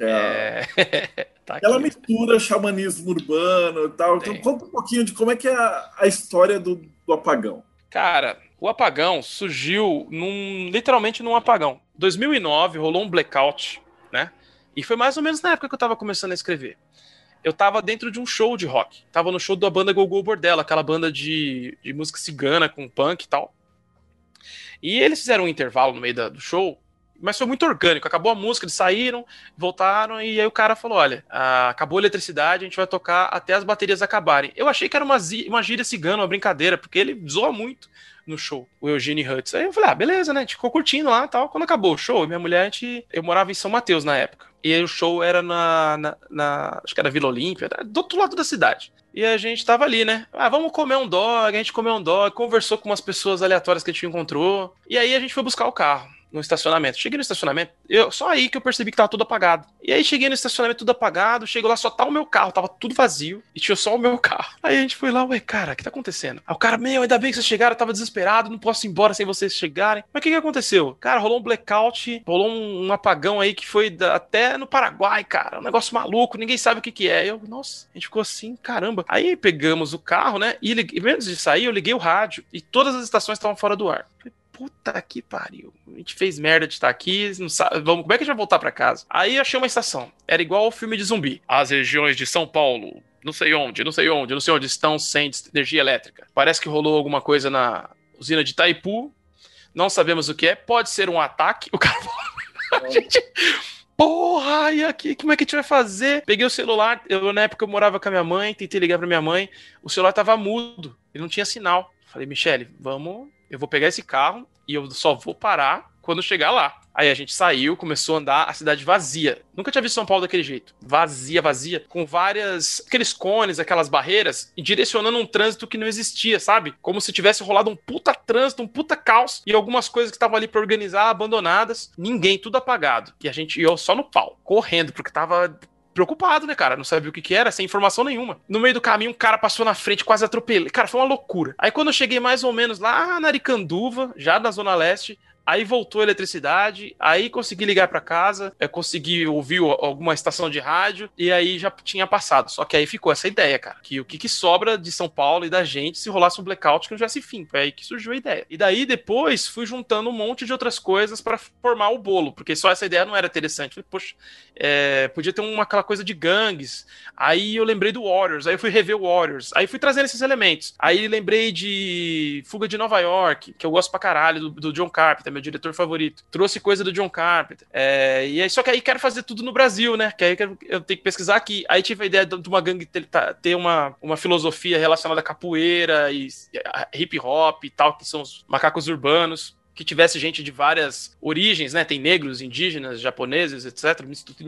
É, É... [laughs] tá aqui. mistura xamanismo urbano e tal. Então Tem. conta um pouquinho de como é que é a, a história do, do apagão. Cara, o apagão surgiu num, literalmente num apagão. 2009 rolou um blackout, né? E foi mais ou menos na época que eu tava começando a escrever. Eu tava dentro de um show de rock. Tava no show da banda Gogol Bordella, aquela banda de, de música cigana com punk e tal. E eles fizeram um intervalo no meio da- do show, mas foi muito orgânico. Acabou a música, eles saíram, voltaram, e aí o cara falou: olha, ah, acabou a eletricidade, a gente vai tocar até as baterias acabarem. Eu achei que era uma, uma gíria cigana, uma brincadeira, porque ele zoa muito no show, o Eugene Hutz. Aí eu falei, ah, beleza, né? A gente ficou curtindo lá e tal. Quando acabou o show, minha mulher, a gente... eu morava em São Mateus na época. E aí o show era na, na, na- Acho que era Vila Olímpia, do outro lado da cidade. E a gente tava ali, né? Ah, vamos comer um dog, a gente comeu um dog, conversou com umas pessoas aleatórias que a gente encontrou. E aí a gente foi buscar o carro no estacionamento. Cheguei no estacionamento, eu, só aí que eu percebi que tava tudo apagado. E aí cheguei no estacionamento tudo apagado, chego lá, só tá o meu carro, tava tudo vazio e tinha só o meu carro. Aí a gente foi lá, ué, cara, o que tá acontecendo? Aí o cara, meu, ainda bem que vocês chegaram, eu tava desesperado, não posso ir embora sem vocês chegarem. Mas o que que aconteceu? Cara, rolou um blackout, rolou um, um apagão aí que foi da- até no Paraguai, cara, um negócio maluco, ninguém sabe o que que é. Eu, nossa, a gente ficou assim, caramba. Aí pegamos o carro, né, e, e antes de sair, eu liguei o rádio e todas as estações estavam fora do ar. Puta que pariu. A gente fez merda de estar aqui, não sabe, vamos, como é que a gente vai voltar pra casa? Aí achei uma estação. Era igual ao filme de zumbi. As regiões de São Paulo, não sei onde, não sei onde, não sei onde estão sem energia elétrica. Parece que rolou alguma coisa na usina de Itaipu. Não sabemos o que é. Pode ser um ataque. [laughs] O cara falou. Gente. Porra, e aqui, como é que a gente vai fazer? Peguei o celular, eu na época eu morava com a minha mãe, tentei ligar pra minha mãe, o celular tava mudo, ele não tinha sinal. Falei, Michele, vamos, eu vou pegar esse carro e eu só vou parar quando chegar lá. Aí a gente saiu, começou a andar, a cidade vazia. Nunca tinha visto São Paulo daquele jeito. Vazia, vazia, com várias. aqueles cones, aquelas barreiras, e direcionando um trânsito que não existia, sabe? Como se tivesse rolado um puta trânsito, um puta caos, e algumas coisas que estavam ali pra organizar, abandonadas. Ninguém, tudo apagado. E a gente, eu só no pau, correndo, porque tava preocupado, né, cara? Não sabia o que que era, sem informação nenhuma. No meio do caminho, um cara passou na frente, quase atropelei. Cara, foi uma loucura. Aí quando eu cheguei mais ou menos lá na Aricanduva, já na Zona Leste, Aí voltou a eletricidade, aí consegui ligar pra casa, é, consegui ouvir alguma estação de rádio e aí já tinha passado. Só que aí ficou essa ideia, cara, que o que, que sobra de São Paulo e da gente se rolasse um blackout que não tivesse fim. Foi aí que surgiu a ideia. E daí depois fui juntando um monte de outras coisas pra formar o bolo, porque só essa ideia não era interessante. Falei, poxa, é, podia ter uma, aquela coisa de gangues. Aí eu lembrei do Warriors, aí eu fui rever o Warriors, aí fui trazendo esses elementos. Aí lembrei de Fuga de Nova York, que eu gosto pra caralho, do, do John Carpenter, meu diretor favorito. Trouxe coisa do John Carpenter. É, e aí, só que aí quero fazer tudo no Brasil, né? Que aí eu, tenho que pesquisar aqui. Aí tive a ideia de uma gangue ter, tá- ter uma, uma filosofia relacionada a capoeira e hip hop e tal, que são os macacos urbanos que tivesse gente de várias origens, né? Tem negros, indígenas, japoneses, etc.,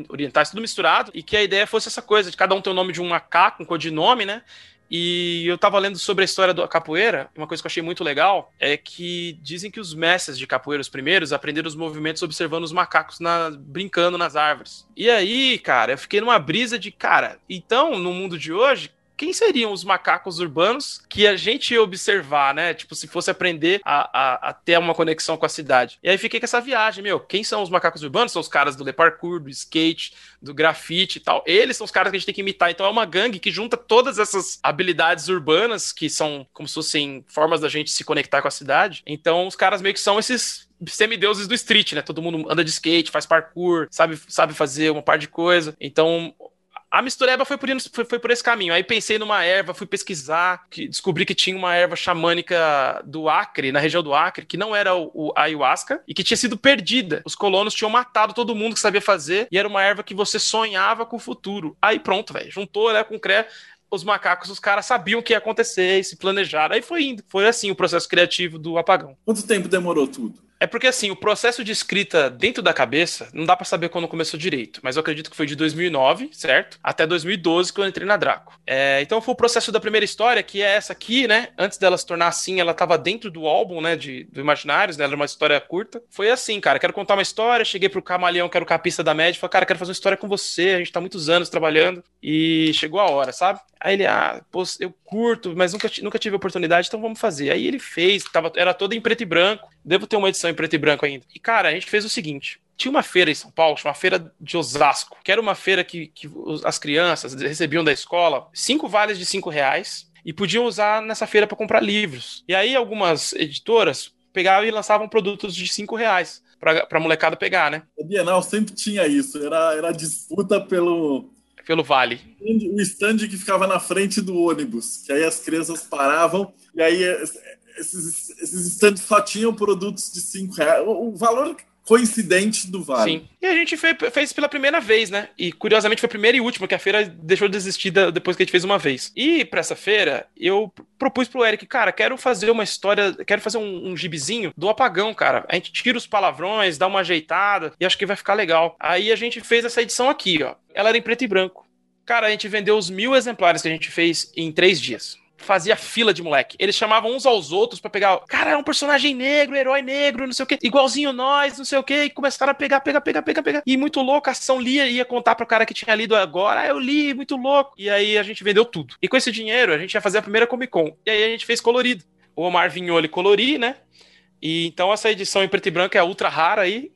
orientais, tudo misturado, e que a ideia fosse essa coisa, de cada um ter o nome de um macaco, um codinome, né? E eu tava lendo sobre a história da capoeira, uma coisa que eu achei muito legal é que dizem que os mestres de capoeira, os primeiros, aprenderam os movimentos observando os macacos na- brincando nas árvores. E aí, cara, eu fiquei numa brisa de, cara, então, no mundo de hoje, quem seriam os macacos urbanos que a gente ia observar, né? Tipo, se fosse aprender a, a, a ter uma conexão com a cidade. E aí fiquei com essa viagem, meu. Quem são os macacos urbanos? São os caras do Le Parkour, do skate, do grafite e tal. Eles são os caras que a gente tem que imitar. Então é uma gangue que junta todas essas habilidades urbanas, que são como se fossem formas da gente se conectar com a cidade. Então os caras meio que são esses semideuses do street, né? Todo mundo anda de skate, faz parkour, sabe, sabe fazer uma par de coisa. Então a mistureba foi por, foi, foi por esse caminho. Aí pensei numa erva, fui pesquisar, que, descobri que tinha uma erva xamânica do Acre, na região do Acre, que não era o, o ayahuasca e que tinha sido perdida. Os colonos tinham matado todo mundo que sabia fazer e era uma erva que você sonhava com o futuro. Aí pronto, velho. Juntou, né, com o CRE. Os macacos, os caras sabiam o que ia acontecer e se planejaram. Aí foi indo. Foi assim o processo criativo do apagão. Quanto tempo demorou tudo? É porque assim, o processo de escrita dentro da cabeça, não dá para saber quando começou direito, mas eu acredito que foi de 2009, certo? Até 2012 que eu entrei na Draco. É, então foi o processo da primeira história, que é essa aqui, né? Antes dela se tornar assim, ela tava dentro do álbum, né, de, do Imaginários, né? Era uma história curta. Foi assim, cara, quero contar uma história, cheguei pro Camaleão, que era o capista da média, falei, cara, quero fazer uma história com você, a gente tá muitos anos trabalhando, e chegou a hora, sabe? Aí ele, ah, pô, eu curto, mas nunca, nunca tive oportunidade, então vamos fazer. Aí ele fez, tava, era todo em preto e branco. Devo ter uma edição em preto e branco ainda. E, cara, a gente fez o seguinte: tinha uma feira em São Paulo, uma feira de Osasco, que era uma feira que, que as crianças recebiam da escola cinco vales de cinco reais e podiam usar nessa feira para comprar livros. E aí algumas editoras pegavam e lançavam produtos de cinco reais para a molecada pegar, né? A Bienal sempre tinha isso, era, era disputa pelo pelo vale. O stand que ficava na frente do ônibus, que aí as crianças paravam e aí esses, stands só tinham produtos de 5 reais. O valor coincidente do Vale. Sim. E a gente fez, fez, pela primeira vez, né? E curiosamente foi a primeira e última, que a feira deixou de existir depois que a gente fez uma vez. E para essa feira, eu propus pro Eric, cara, quero fazer uma história, quero fazer um, um gibizinho do apagão, cara. A gente tira os palavrões, dá uma ajeitada e acho que vai ficar legal. Aí a gente fez essa edição aqui, ó. Ela era em preto e branco. Cara, a gente vendeu os mil exemplares que a gente fez em três dias fazia fila de moleque. Eles chamavam uns aos outros para pegar. Cara, é um personagem negro, herói negro, não sei o quê, igualzinho nós, não sei o quê. E começaram a pegar, pegar, pegar, pegar, pegar. E muito louco, a ação lia ia contar pro cara que tinha lido agora. Ah, eu li, muito louco. E aí a gente vendeu tudo. E com esse dinheiro, a gente ia fazer a primeira Comic Con. E aí a gente fez colorido. O Omar Vignoli colorir, né? E então essa edição em preto e branco é ultra rara aí.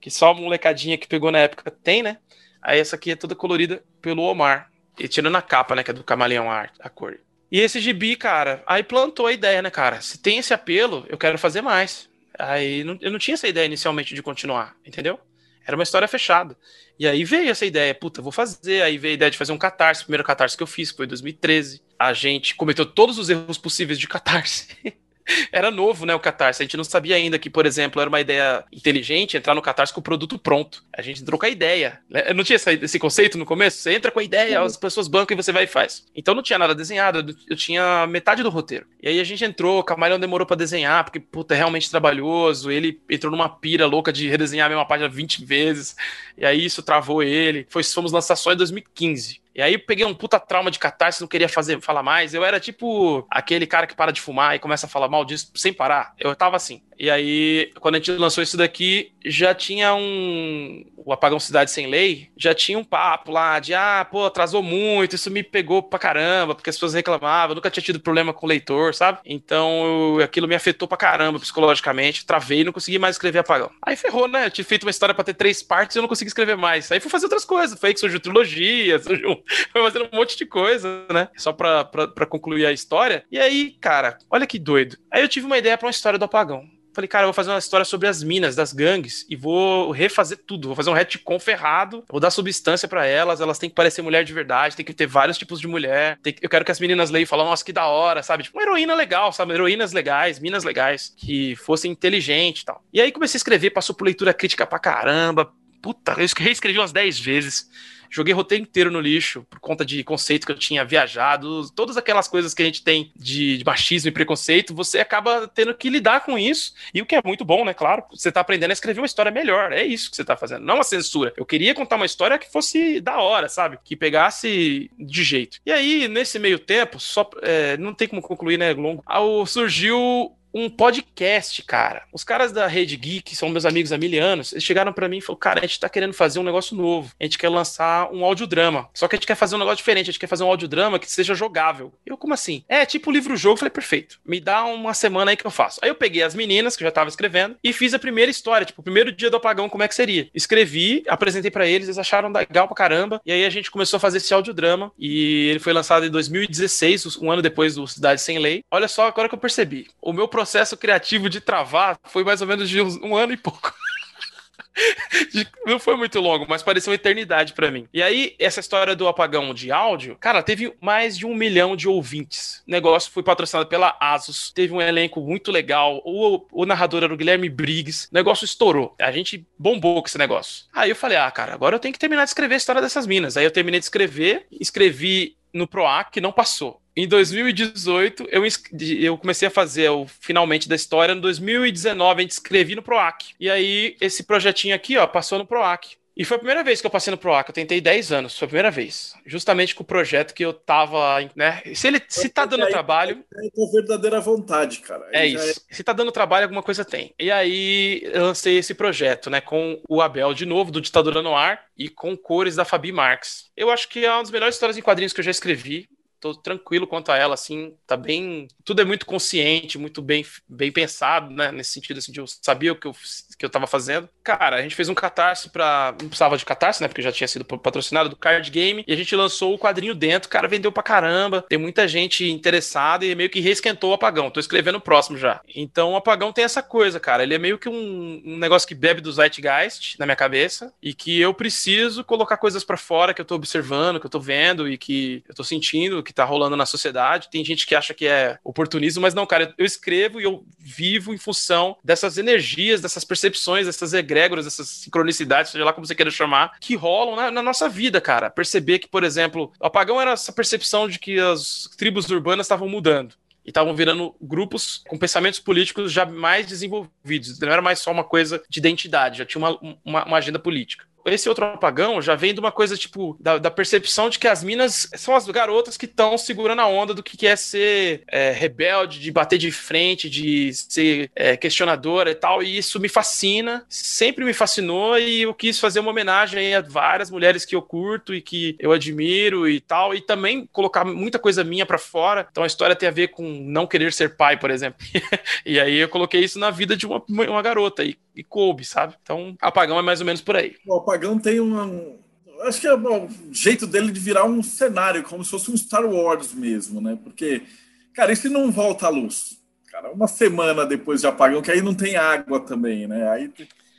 Que só a molecadinha que pegou na época tem, né? Aí essa aqui é toda colorida pelo Omar. E tirando a capa, né? Que é do Camaleão a, a cor. E esse gibi, cara, aí plantou a ideia, né, cara? Se tem esse apelo, eu quero fazer mais. Aí não, eu não tinha essa ideia inicialmente de continuar, entendeu? Era uma história fechada. E aí veio essa ideia, puta, vou fazer. Aí veio a ideia de fazer um catarse. O primeiro catarse que eu fiz foi em 2013. A gente cometeu todos os erros possíveis de catarse. [laughs] [laughs] era novo, né, o Catarse. A gente não sabia ainda que, por exemplo, era uma ideia inteligente entrar no Catarse com o produto pronto. A gente entrou com a ideia. Né? Não tinha esse conceito no começo? Você entra com a ideia, as pessoas bancam e você vai e faz. Então não tinha nada desenhado, eu tinha metade do roteiro. E aí a gente entrou, o Camarão demorou para desenhar, porque, puta, é realmente trabalhoso. Ele entrou numa pira louca de redesenhar a mesma página 20 vezes. E aí isso travou ele. Foi, fomos lançar só em 2015. E aí eu peguei um puta trauma de catarse, não queria fazer, falar mais. Eu era tipo aquele cara que para de fumar e começa a falar mal disso sem parar. Eu tava assim. E aí, quando a gente lançou isso daqui, já tinha um. O Apagão Cidade Sem Lei, já tinha um papo lá de, ah, pô, atrasou muito, isso me pegou pra caramba, porque as pessoas reclamavam, nunca tinha tido problema com o leitor, sabe? Então, eu, aquilo me afetou pra caramba psicologicamente, travei e não consegui mais escrever Apagão. Aí ferrou, né? Eu tinha feito uma história pra ter três partes e eu não consegui escrever mais. Aí fui fazer outras coisas, foi aí que surgiu trilogia, [laughs] surgiu... [laughs] foi fazendo um monte de coisa, né? Só pra, pra, pra concluir a história. E aí, cara, olha que doido. Aí eu tive uma ideia pra uma história do Apagão. Falei, cara, eu vou fazer uma história sobre as minas, das gangues, e vou refazer tudo. Vou fazer um retcon ferrado, vou dar substância para elas, elas têm que parecer mulher de verdade, tem que ter vários tipos de mulher. Que... eu quero que as meninas leiam e falem, nossa, que da hora, sabe? Tipo, uma heroína legal, sabe? Heroínas legais, minas legais, que fossem inteligentes e tal. E aí comecei a escrever, passou por leitura crítica pra caramba. Puta, eu reescrevi umas 10 vezes. Joguei roteiro inteiro no lixo por conta de conceito que eu tinha viajado, todas aquelas coisas que a gente tem de, de machismo e preconceito, você acaba tendo que lidar com isso. E o que é muito bom, né? Claro, você tá aprendendo a escrever uma história melhor. É isso que você tá fazendo, não uma censura. Eu queria contar uma história que fosse da hora, sabe? Que pegasse de jeito. E aí, nesse meio tempo, só é, não tem como concluir, né, longo. Surgiu um podcast, cara. Os caras da Rede Geek, são meus amigos há mil anos, eles chegaram para mim e falaram: Cara, a gente tá querendo fazer um negócio novo. A gente quer lançar um audiodrama. Só que a gente quer fazer um negócio diferente. A gente quer fazer um audiodrama que seja jogável. Eu, como assim? É, tipo livro-jogo. Falei: Perfeito. Me dá uma semana aí que eu faço. Aí eu peguei as meninas, que eu já tava escrevendo, e fiz a primeira história. Tipo, o primeiro dia do apagão, como é que seria? Escrevi, apresentei para eles, eles acharam legal pra caramba. E aí a gente começou a fazer esse audiodrama. E ele foi lançado em 2016, um ano depois do Cidade Sem Lei. Olha só agora que eu percebi. O meu processo criativo de travar foi mais ou menos de um, ano e pouco. [laughs] Não foi muito longo, mas pareceu uma eternidade para mim. E aí, essa história do apagão de áudio, cara, teve mais de um milhão de ouvintes. O negócio foi patrocinado pela Asus, teve um elenco muito legal. O, o narrador era o Guilherme Briggs. O negócio estourou. A gente bombou com esse negócio. Aí eu falei, ah, cara, agora eu tenho que terminar de escrever a história dessas minas. Aí eu terminei de escrever, escrevi no PROAC, não passou. Em 2018, eu, eu comecei a fazer o finalmente da história. Em 2019, a gente escrevi no PROAC. E aí, esse projetinho aqui, ó, passou no PROAC. E foi a primeira vez que eu passei no PROAC, eu tentei 10 anos, foi a primeira vez. Justamente com o projeto que eu tava, né? Se ele se tá dando trabalho. É a verdadeira vontade, cara. É isso. É... Se tá dando trabalho, alguma coisa tem. E aí eu lancei esse projeto, né? Com o Abel de novo, do Ditadura no Ar, e com cores da Fabi Marques. Eu acho que é uma das melhores histórias em quadrinhos que eu já escrevi tô tranquilo quanto a ela, assim, tá bem. Tudo é muito consciente, muito bem, bem pensado, né? Nesse sentido, assim, de eu sabia o que eu, que eu tava fazendo. Cara, a gente fez um catarse pra. Não precisava de catarse, né? Porque já tinha sido patrocinado do Card Game. E a gente lançou o quadrinho dentro. Cara, vendeu pra caramba. Tem muita gente interessada e meio que reesquentou o apagão. Tô escrevendo o próximo já. Então o apagão tem essa coisa, cara. Ele é meio que um, um negócio que bebe do Zeitgeist na minha cabeça e que eu preciso colocar coisas para fora que eu tô observando, que eu tô vendo e que eu tô sentindo, que tá rolando na sociedade. Tem gente que acha que é oportunismo, mas não, cara, eu escrevo e eu vivo em função dessas energias, dessas percepções, dessas egrégoras, dessas sincronicidades, seja lá como você queira chamar, que rolam na, na nossa vida, cara. Perceber que, por exemplo, o apagão era essa percepção de que as tribos urbanas estavam mudando e estavam virando grupos com pensamentos políticos já mais desenvolvidos. Não era mais só uma coisa de identidade, já tinha uma, uma, uma agenda política esse outro apagão já vem de uma coisa, tipo, da, da percepção de que as minas são as garotas que estão segurando a onda do que é ser é, rebelde, de bater de frente, de ser é, questionadora e tal. E isso me fascina, sempre me fascinou e eu quis fazer uma homenagem a várias mulheres que eu curto e que eu admiro e tal. E também colocar muita coisa minha para fora. Então a história tem a ver com não querer ser pai, por exemplo. [laughs] e aí eu coloquei isso na vida de uma, uma garota e, e coube, sabe? Então apagão é mais ou menos por aí. O apagão tem um. Acho que é o jeito dele de virar um cenário, como se fosse um Star Wars mesmo, né? Porque, cara, se não volta a luz? Cara, uma semana depois de apagão, que aí não tem água também, né? Aí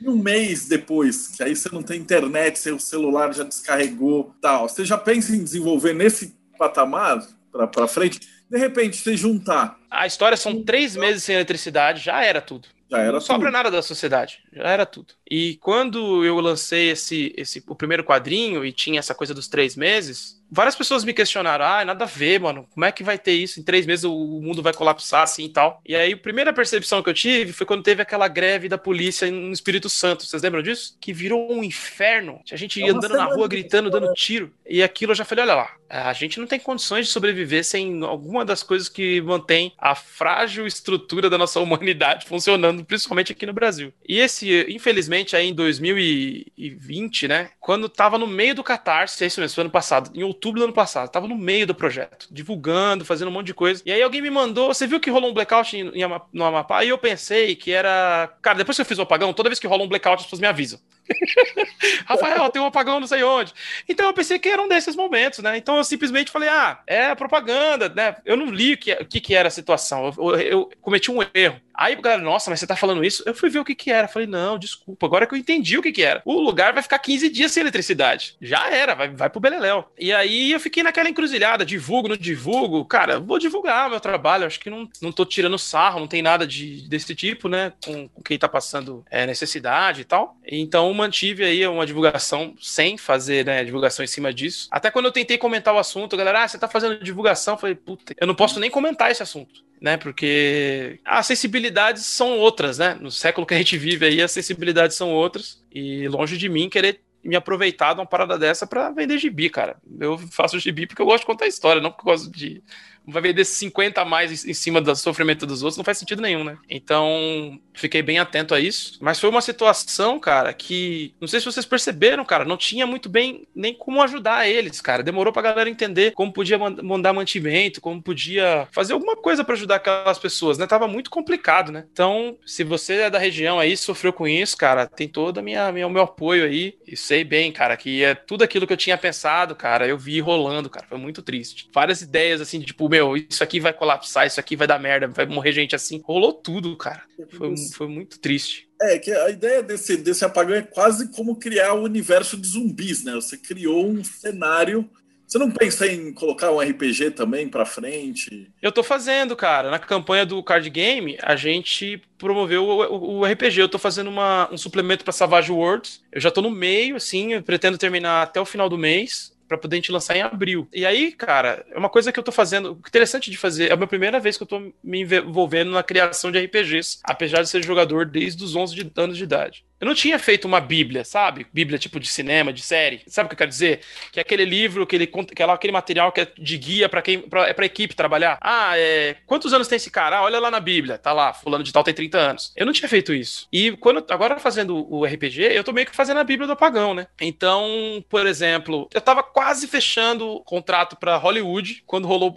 um mês depois, que aí você não tem internet, seu celular já descarregou tal. Você já pensa em desenvolver nesse patamar para frente? De repente, você juntar. A história são três meses sem eletricidade, já era tudo. Já era não sobra nada da sociedade, já era tudo. E quando eu lancei esse, esse o primeiro quadrinho e tinha essa coisa dos três meses, várias pessoas me questionaram: ah, nada a ver, mano. Como é que vai ter isso? Em três meses o mundo vai colapsar assim e tal. E aí, a primeira percepção que eu tive foi quando teve aquela greve da polícia no Espírito Santo. Vocês lembram disso? Que virou um inferno. A gente ia andando na rua, gritando, dando tiro. E aquilo eu já falei: olha lá, a gente não tem condições de sobreviver sem alguma das coisas que mantém a frágil estrutura da nossa [laughs] humanidade funcionando, principalmente aqui no Brasil. E esse, infelizmente, aí em 2020, né? Quando tava no meio do catarse, é isso mesmo, foi ano passado, em outubro outubro do ano passado. Tava no meio do projeto, divulgando, fazendo um monte de coisa. E aí alguém me mandou, você viu que rolou um blackout em, em, no Amapá? E eu pensei que era. Cara, depois que eu fiz o apagão, toda vez que rola um blackout, as pessoas me avisam. [laughs] Rafael, tem um apagão não sei onde. Então eu pensei que era um desses momentos, né? Então eu simplesmente falei, ah, é propaganda, né? Eu não li o que, o que, que era a situação. Eu, eu, eu cometi um erro. Aí, galera, nossa, mas você tá falando isso? Eu fui ver o que que era. Falei, não, desculpa, agora que eu entendi o que que era. O lugar vai ficar 15 dias sem eletricidade. Já era, vai, vai pro Beleléu. E aí eu fiquei naquela encruzilhada, divulgo, não divulgo. Cara, vou divulgar meu trabalho, acho que não, não tô tirando sarro, não tem nada de, desse tipo, né, com, com quem tá passando é, necessidade e tal. Então mantive aí uma divulgação sem fazer, né, divulgação em cima disso. Até quando eu tentei comentar o assunto, a galera, ah, você tá fazendo divulgação? Eu falei, puta, eu não posso nem comentar esse assunto né? Porque as sensibilidades são outras, né? No século que a gente vive aí, as sensibilidades são outras. E longe de mim querer me aproveitar de uma parada dessa para vender gibi, cara. Eu faço gibi porque eu gosto de contar história, não porque eu gosto de vai vender 50 a mais em cima do sofrimento dos outros, não faz sentido nenhum, né? Então, fiquei bem atento a isso. Mas foi uma situação, cara, que não sei se vocês perceberam, cara, não tinha muito bem nem como ajudar eles, cara. Demorou pra galera entender como podia mandar mantimento, como podia fazer alguma coisa para ajudar aquelas pessoas, né? Tava muito complicado, né? Então, se você é da região aí, sofreu com isso, cara, tem todo minha, minha, o meu apoio aí. E sei bem, cara, que é tudo aquilo que eu tinha pensado, cara, eu vi rolando, cara. Foi muito triste. Várias ideias, assim, de, tipo, meu, isso aqui vai colapsar, isso aqui vai dar merda, vai morrer gente assim. Rolou tudo, cara. Foi, foi muito triste. É, que a ideia desse, desse apagão é quase como criar o um universo de zumbis, né? Você criou um cenário você não pensa em colocar um RPG também para frente? Eu tô fazendo, cara. Na campanha do card game, a gente promoveu o, o, o RPG. Eu tô fazendo uma, um suplemento para Savage Worlds. Eu já tô no meio, assim, eu pretendo terminar até o final do mês para poder a gente lançar em abril. E aí, cara, é uma coisa que eu tô fazendo, interessante de fazer, é a minha primeira vez que eu tô me envolvendo na criação de RPGs, apesar de ser jogador desde os 11 de, anos de idade. Eu não tinha feito uma bíblia, sabe? Bíblia tipo de cinema, de série. Sabe o que eu quero dizer? Que é aquele livro, aquele, que é aquele material que é de guia para quem pra, é pra equipe trabalhar. Ah, é, quantos anos tem esse cara? Ah, olha lá na Bíblia. Tá lá, fulano de tal tem 30 anos. Eu não tinha feito isso. E quando agora fazendo o RPG, eu tô meio que fazendo a Bíblia do apagão, né? Então, por exemplo, eu tava quase fechando o contrato para Hollywood quando rolou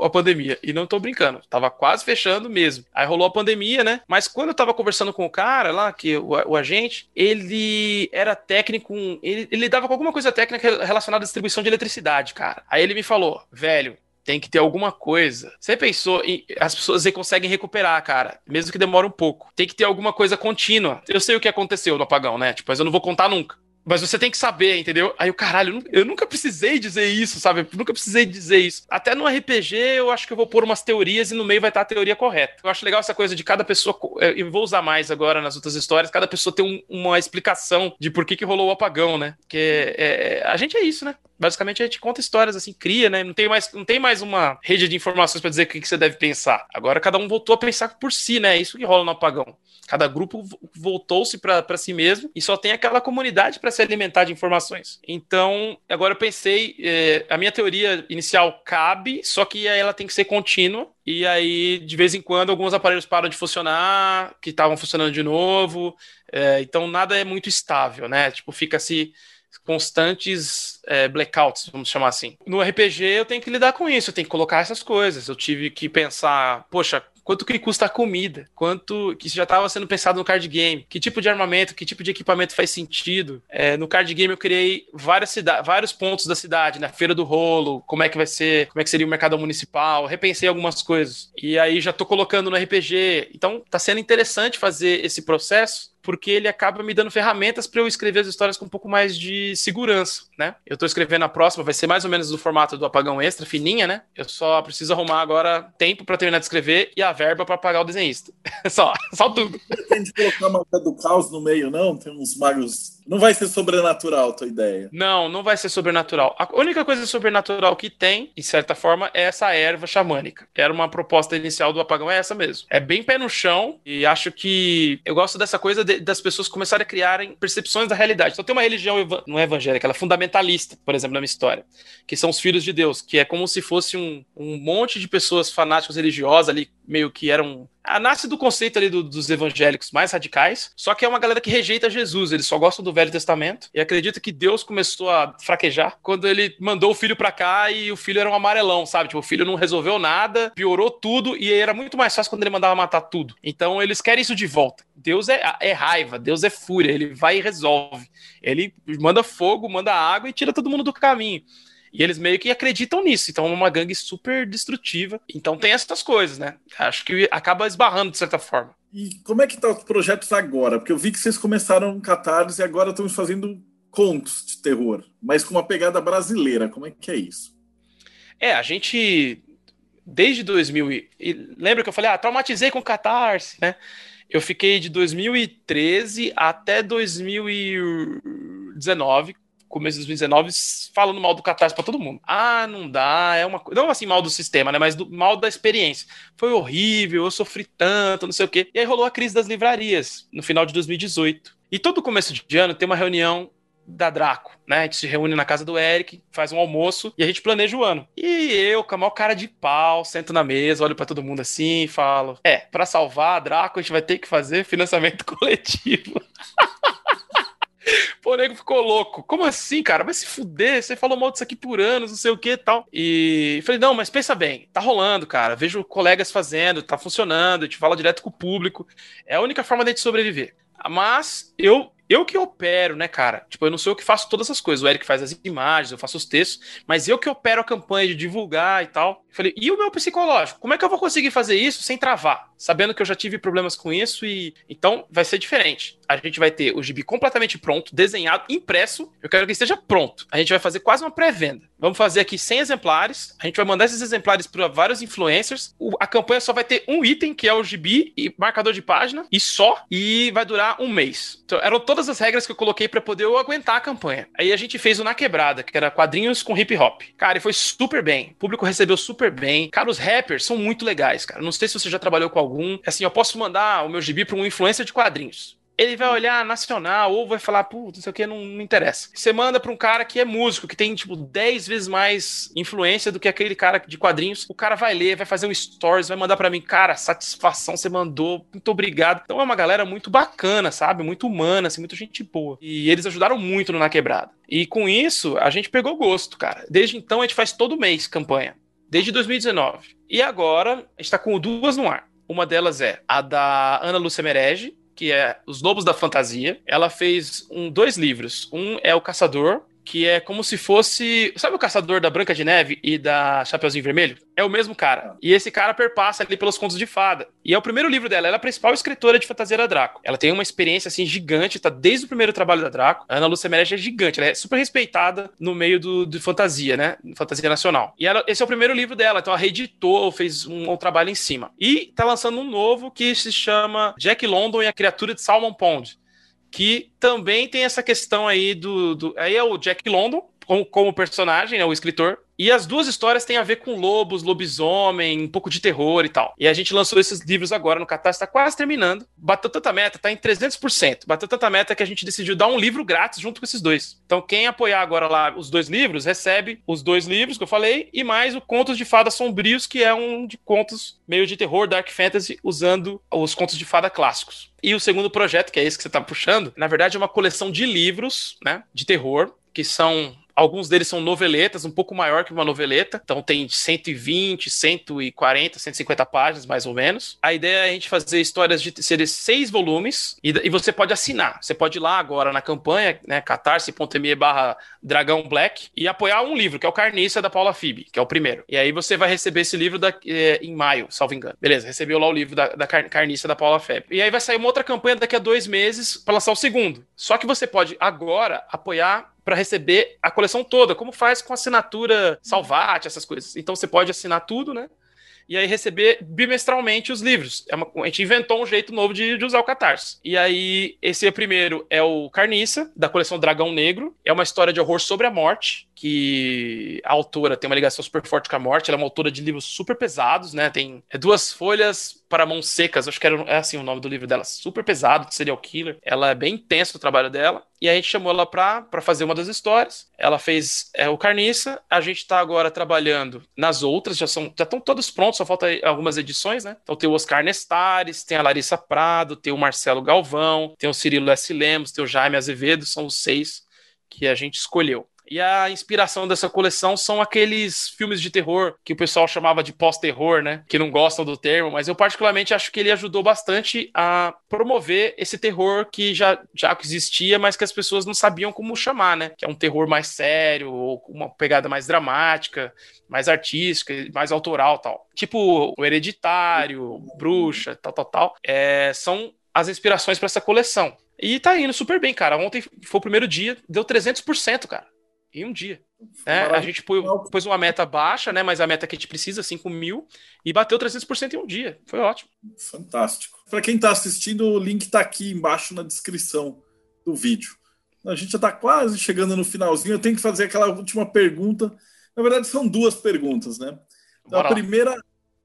a, a, a, pandemia. E não tô brincando, tava quase fechando mesmo. Aí rolou a pandemia, né? Mas quando eu tava conversando com o cara lá, que o, o agente ele era técnico, ele, ele lidava com alguma coisa técnica relacionada à distribuição de eletricidade, cara. Aí ele me falou, velho, tem que ter alguma coisa. Você pensou. As pessoas conseguem recuperar, cara. Mesmo que demore um pouco. Tem que ter alguma coisa contínua. Eu sei o que aconteceu no apagão, né? Tipo, mas eu não vou contar nunca. Mas você tem que saber, entendeu? Aí o caralho, eu nunca precisei dizer isso, sabe? Eu nunca precisei dizer isso. Até no RPG, eu acho que eu vou pôr umas teorias e no meio vai estar a teoria correta. Eu acho legal essa coisa de cada pessoa, eu vou usar mais agora nas outras histórias, cada pessoa tem um, uma explicação de por que, que rolou o apagão, né? Porque é, a gente é isso, né? Basicamente a gente conta histórias assim, cria, né? Não tem mais, não tem mais uma rede de informações para dizer o que, você deve pensar. Agora cada um voltou a pensar por si, né? É isso que rola no apagão. Cada grupo voltou-se para si mesmo e só tem aquela comunidade para se alimentar de informações. Então, agora eu pensei, é, a minha teoria inicial cabe, só que ela tem que ser contínua. E aí, de vez em quando, alguns aparelhos param de funcionar, que estavam funcionando de novo. É, então, nada é muito estável, né? Tipo, fica-se constantes é, blackouts, vamos chamar assim. No RPG eu tenho que lidar com isso, eu tenho que colocar essas coisas. Eu tive que pensar, poxa, quanto que custa a comida, quanto que já estava sendo pensado no card game, que tipo de armamento, que tipo de equipamento faz sentido. É, no card game eu criei várias vários pontos da cidade, na feira do rolo, como é que vai ser, como é que seria o mercado municipal, repensei algumas coisas. E aí já tô colocando no RPG. Então tá sendo interessante fazer esse processo porque ele acaba me dando ferramentas para eu escrever as histórias com um pouco mais de segurança, né? Eu estou escrevendo a próxima, vai ser mais ou menos do formato do Apagão Extra, fininha, né? Eu só preciso arrumar agora tempo para terminar de escrever e a verba para pagar o desenhista. [laughs] só, só tudo. Tem de colocar uma do caos no meio, não? Tem uns magos não vai ser sobrenatural a tua ideia. Não, não vai ser sobrenatural. A única coisa sobrenatural que tem, de certa forma, é essa erva xamânica. Era uma proposta inicial do apagão, é essa mesmo. É bem pé no chão e acho que eu gosto dessa coisa de, das pessoas começarem a criarem percepções da realidade. Então tem uma religião, não é evangélica, ela é fundamentalista, por exemplo, na minha história, que são os filhos de Deus, que é como se fosse um, um monte de pessoas fanáticas religiosas ali, meio que eram ah, nasce do conceito ali do, dos evangélicos mais radicais, só que é uma galera que rejeita Jesus, eles só gostam do Velho Testamento e acredita que Deus começou a fraquejar quando ele mandou o filho para cá e o filho era um amarelão, sabe? Tipo, o filho não resolveu nada, piorou tudo e era muito mais fácil quando ele mandava matar tudo. Então eles querem isso de volta. Deus é, é raiva, Deus é fúria, ele vai e resolve. Ele manda fogo, manda água e tira todo mundo do caminho. E eles meio que acreditam nisso. Então é uma gangue super destrutiva. Então tem essas coisas, né? Acho que acaba esbarrando de certa forma. E como é que tá os projetos agora? Porque eu vi que vocês começaram Catarse e agora estão fazendo contos de terror, mas com uma pegada brasileira. Como é que é isso? É, a gente desde 2000 e, lembra que eu falei, ah, traumatizei com Catarse, né? Eu fiquei de 2013 até 2019 começo de 2019, falando mal do Catarse para todo mundo. Ah, não dá, é uma coisa. Não assim mal do sistema, né? Mas do mal da experiência. Foi horrível, eu sofri tanto, não sei o quê. E aí rolou a crise das livrarias no final de 2018. E todo começo de ano tem uma reunião da Draco, né? A gente se reúne na casa do Eric, faz um almoço e a gente planeja o ano. E eu, com a maior cara de pau, sento na mesa, olho para todo mundo assim e falo: É, para salvar a Draco, a gente vai ter que fazer financiamento [laughs] coletivo. [laughs] Pô, o nego ficou louco. Como assim, cara? Vai se fuder, você falou mal disso aqui por anos, não sei o que e tal. E falei, não, mas pensa bem, tá rolando, cara. Vejo colegas fazendo, tá funcionando, a gente fala direto com o público. É a única forma de gente sobreviver. Mas eu eu que opero, né, cara? Tipo, eu não sou eu que faço todas essas coisas. O Eric faz as imagens, eu faço os textos, mas eu que opero a campanha de divulgar e tal. Falei, e o meu psicológico? Como é que eu vou conseguir fazer isso sem travar? Sabendo que eu já tive problemas com isso e. Então vai ser diferente. A gente vai ter o gibi completamente pronto, desenhado, impresso. Eu quero que esteja pronto. A gente vai fazer quase uma pré-venda. Vamos fazer aqui 100 exemplares. A gente vai mandar esses exemplares para vários influencers. O, a campanha só vai ter um item, que é o gibi e marcador de página, e só. E vai durar um mês. Então, eram todas as regras que eu coloquei para poder eu aguentar a campanha. Aí a gente fez o Na Quebrada, que era quadrinhos com hip hop. Cara, e foi super bem. O público recebeu super bem. Cara, os rappers são muito legais, cara. Não sei se você já trabalhou com algum. Assim, eu posso mandar o meu gibi para um influencer de quadrinhos ele vai olhar nacional ou vai falar, putz, não sei o que, não, não interessa. Você manda pra um cara que é músico, que tem, tipo, 10 vezes mais influência do que aquele cara de quadrinhos. O cara vai ler, vai fazer um stories, vai mandar para mim, cara, satisfação, você mandou, muito obrigado. Então é uma galera muito bacana, sabe? Muito humana, assim, muita gente boa. E eles ajudaram muito no Na Quebrada. E com isso, a gente pegou gosto, cara. Desde então, a gente faz todo mês campanha. Desde 2019. E agora, a gente tá com duas no ar. Uma delas é a da Ana Lúcia Merege, que é Os Lobos da Fantasia. Ela fez um, dois livros. Um é O Caçador, que é como se fosse. Sabe o caçador da Branca de Neve e da Chapeuzinho Vermelho? É o mesmo cara. E esse cara perpassa ali pelos contos de fada. E é o primeiro livro dela. Ela é a principal escritora de fantasia da Draco. Ela tem uma experiência assim gigante, tá desde o primeiro trabalho da Draco. A Ana Lúcia Merege é gigante. Ela é super respeitada no meio do, fantasia, né? Fantasia nacional. E ela, esse é o primeiro livro dela. Então ela reeditou, fez um, um trabalho em cima. E tá lançando um novo que se chama Jack London e a Criatura de Salmon Pond que também tem essa questão aí do. do aí é o Jack London, como, como personagem, né, o escritor, e as duas histórias têm a ver com lobos, lobisomem, um pouco de terror e tal. E a gente lançou esses livros agora no Catarse, tá quase terminando. Bateu tanta meta, tá em 300%. Bateu tanta meta que a gente decidiu dar um livro grátis junto com esses dois. Então, quem apoiar agora lá os dois livros, recebe os dois livros que eu falei e mais o Contos de Fada Sombrios, que é um de contos meio de terror, dark fantasy, usando os contos de fada clássicos. E o segundo projeto, que é esse que você tá puxando, na verdade é uma coleção de livros, né, de terror, que são Alguns deles são noveletas, um pouco maior que uma noveleta. Então tem 120, 140, 150 páginas, mais ou menos. A ideia é a gente fazer histórias de serem seis volumes e, e, você pode assinar. Você pode ir lá agora na campanha, né? catarse.me barra Dragão Black e apoiar um livro, que é o Carniça da Paula Fib, que é o primeiro. E aí você vai receber esse livro da, é, em maio, salvo engano. Beleza, recebeu lá o livro da, da Carniça da Paula Fib. E aí vai sair uma outra campanha daqui a dois meses para lançar o segundo. Só que você pode agora apoiar para receber a coleção toda, como faz com assinatura Salvate, essas coisas. Então você pode assinar tudo, né? e aí receber bimestralmente os livros. É uma, a gente inventou um jeito novo de, de, usar o Catarse. E aí, esse primeiro é o Carniça, da coleção Dragão Negro. É uma história de horror sobre a morte, que a autora tem uma ligação super forte com a morte. Ela é uma autora de livros super pesados, né? Tem é, duas folhas para mãos secas, acho que era é assim o nome do livro dela, super pesado, de serial killer. Ela é bem intenso o trabalho dela. E a gente chamou ela para fazer uma das histórias. Ela fez é, o Carniça. A gente está agora trabalhando nas outras, já são já estão todos prontos, só falta algumas edições, né? Então tem o Oscar Nestares, tem a Larissa Prado, tem o Marcelo Galvão, tem o Cirilo S. Lemos, tem o Jaime Azevedo, são os seis que a gente escolheu. E a inspiração dessa coleção são aqueles filmes de terror que o pessoal chamava de pós-terror, né? Que não gostam do termo, mas eu particularmente acho que ele ajudou bastante a promover esse terror que já, já existia, mas que as pessoas não sabiam como chamar, né? Que é um terror mais sério, ou uma pegada mais dramática, mais artística, mais autoral tal. Tipo o Hereditário, Bruxa, tal, tal, tal. É, são as inspirações para essa coleção. E tá indo super bem, cara. Ontem foi o primeiro dia, deu 300%, cara em um dia. É, a gente pôs uma meta baixa, né? Mas a meta que a gente precisa, 5 mil, e bateu 300% em um dia. Foi ótimo. Fantástico. Para quem está assistindo, o link está aqui embaixo na descrição do vídeo. A gente já está quase chegando no finalzinho. Eu tenho que fazer aquela última pergunta. Na verdade, são duas perguntas, né? Então, a primeira,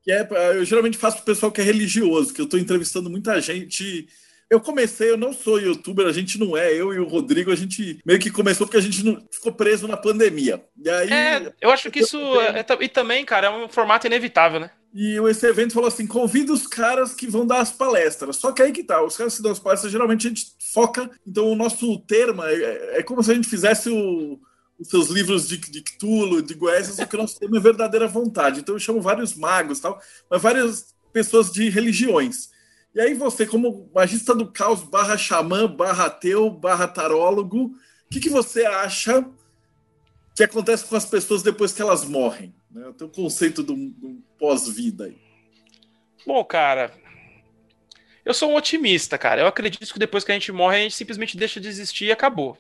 que é, eu geralmente faço para o pessoal que é religioso, que eu estou entrevistando muita gente eu comecei, eu não sou youtuber, a gente não é, eu e o Rodrigo, a gente meio que começou porque a gente não ficou preso na pandemia. E aí, é, eu acho que isso. É, e também, cara, é um formato inevitável, né? E esse evento falou assim: convida os caras que vão dar as palestras. Só que aí que tá, os caras que dão as palestras, geralmente a gente foca. Então, o nosso termo é, é como se a gente fizesse o, os seus livros de, de Cthulhu, de Goécia, só que o nosso tema é verdadeira vontade. Então, eu chamo vários magos tal, mas várias pessoas de religiões. E aí você, como magista do caos, barra xamã, barra ateu, barra tarólogo, o que, que você acha que acontece com as pessoas depois que elas morrem? Né? O teu conceito do, do pós-vida aí. Bom, cara, eu sou um otimista, cara. Eu acredito que depois que a gente morre, a gente simplesmente deixa de existir e acabou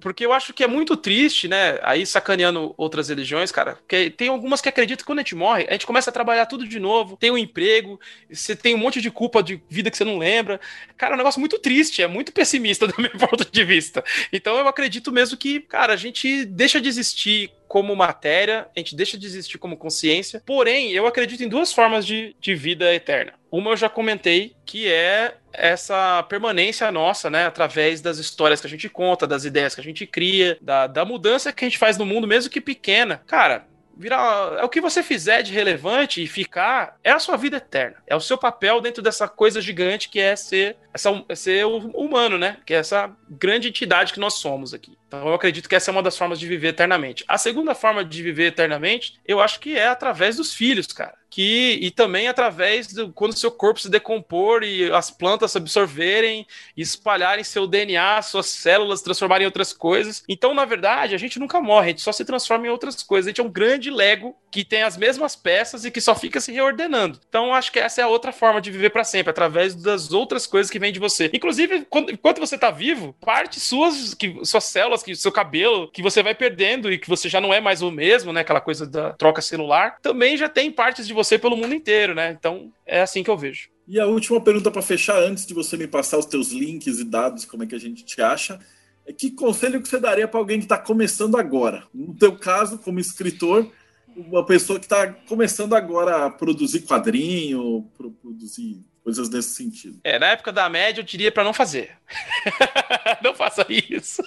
porque eu acho que é muito triste, né? Aí sacaneando outras religiões, cara. Porque tem algumas que acreditam que quando a gente morre, a gente começa a trabalhar tudo de novo, tem um emprego, você tem um monte de culpa de vida que você não lembra. Cara, é um negócio muito triste, é muito pessimista [laughs] do meu ponto de vista. Então eu acredito mesmo que, cara, a gente deixa de existir como matéria, a gente deixa de existir como consciência. Porém, eu acredito em duas formas de, de vida eterna. Uma eu já comentei, que é essa permanência nossa, né, através das histórias que a gente conta, das ideias que a gente cria, da, da mudança que a gente faz no mundo, mesmo que pequena. Cara, virar. É o que você fizer de relevante e ficar, é a sua vida eterna. É o seu papel dentro dessa coisa gigante que é ser, essa, é ser humano, né? Que é essa grande entidade que nós somos aqui. Então eu acredito que essa é uma das formas de viver eternamente. A segunda forma de viver eternamente, eu acho que é através dos filhos, cara que e também através do quando seu corpo se decompor e as plantas se absorverem espalharem seu DNA, suas células transformarem em outras coisas. Então, na verdade, a gente nunca morre, a gente só se transforma em outras coisas. A gente é um grande Lego que tem as mesmas peças e que só fica se reordenando. Então, acho que essa é a outra forma de viver para sempre, através das outras coisas que vêm de você. Inclusive, quando, enquanto você tá vivo, parte suas que suas células, que seu cabelo, que você vai perdendo e que você já não é mais o mesmo, né, aquela coisa da troca celular, também já tem partes de você pelo mundo inteiro, né? Então é assim que eu vejo. E a última pergunta para fechar, antes de você me passar os teus links e dados, como é que a gente te acha, é que conselho que você daria para alguém que está começando agora? No teu caso, como escritor, uma pessoa que está começando agora a produzir quadrinho, produzir coisas nesse sentido. É, na época da média eu diria para não fazer. [laughs] não faça isso.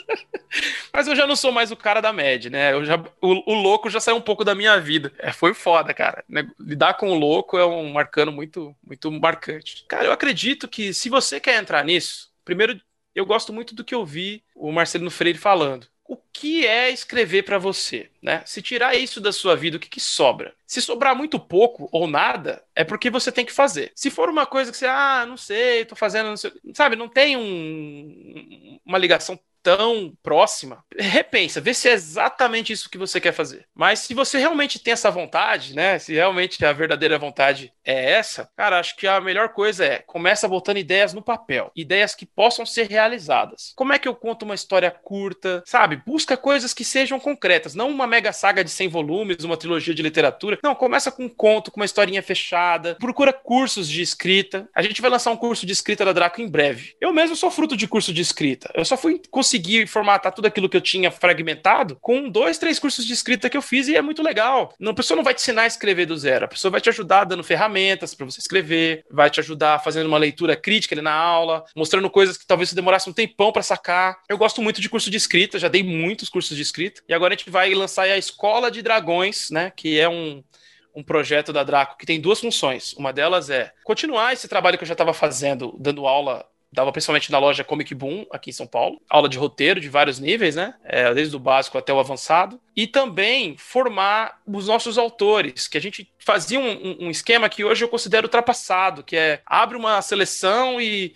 Mas eu já não sou mais o cara da média, né? Eu já, o, o louco já saiu um pouco da minha vida. É, foi foda, cara. Né? Lidar com o louco é um marcano muito, muito marcante. Cara, eu acredito que se você quer entrar nisso, primeiro eu gosto muito do que eu vi o Marcelino Freire falando o que é escrever para você, né? Se tirar isso da sua vida, o que, que, sobra? Se sobrar muito pouco ou nada, é porque você tem que fazer. Se for uma coisa que você, ah, não sei, tô fazendo, não sei, sabe, não tem um, uma ligação tão próxima, repensa, vê se é exatamente isso que você quer fazer. Mas se você realmente tem essa vontade, né? Se realmente a verdadeira vontade é essa, cara, acho que a melhor coisa é começa botando ideias no papel, ideias que possam ser realizadas. Como é que eu conto uma história curta, sabe? Busca coisas que sejam concretas, não uma mega saga de 100 volumes, uma trilogia de literatura. Não, começa com um conto, com uma historinha fechada. Procura cursos de escrita. A gente vai lançar um curso de escrita da Draco em breve. Eu mesmo sou fruto de curso de escrita. Eu só fui conseguir consegui formatar tudo aquilo que eu tinha fragmentado com dois, três cursos de escrita que eu fiz e é muito legal. A pessoa não vai te ensinar a escrever do zero, a pessoa vai te ajudar dando ferramentas para você escrever, vai te ajudar fazendo uma leitura crítica ali na aula, mostrando coisas que talvez você demorasse um tempão para sacar. Eu gosto muito de curso de escrita, já dei muitos cursos de escrita e agora a gente vai lançar a Escola de Dragões, né, que é um um projeto da Draco que tem duas funções. Uma delas é continuar esse trabalho que eu já estava fazendo, dando aula dava principalmente na loja Comic Boom, aqui em São Paulo. Aula de roteiro de vários níveis, né? É, desde o básico até o avançado. E também formar os nossos autores, que a gente fazia um, um esquema que hoje eu considero ultrapassado, que é abre uma seleção e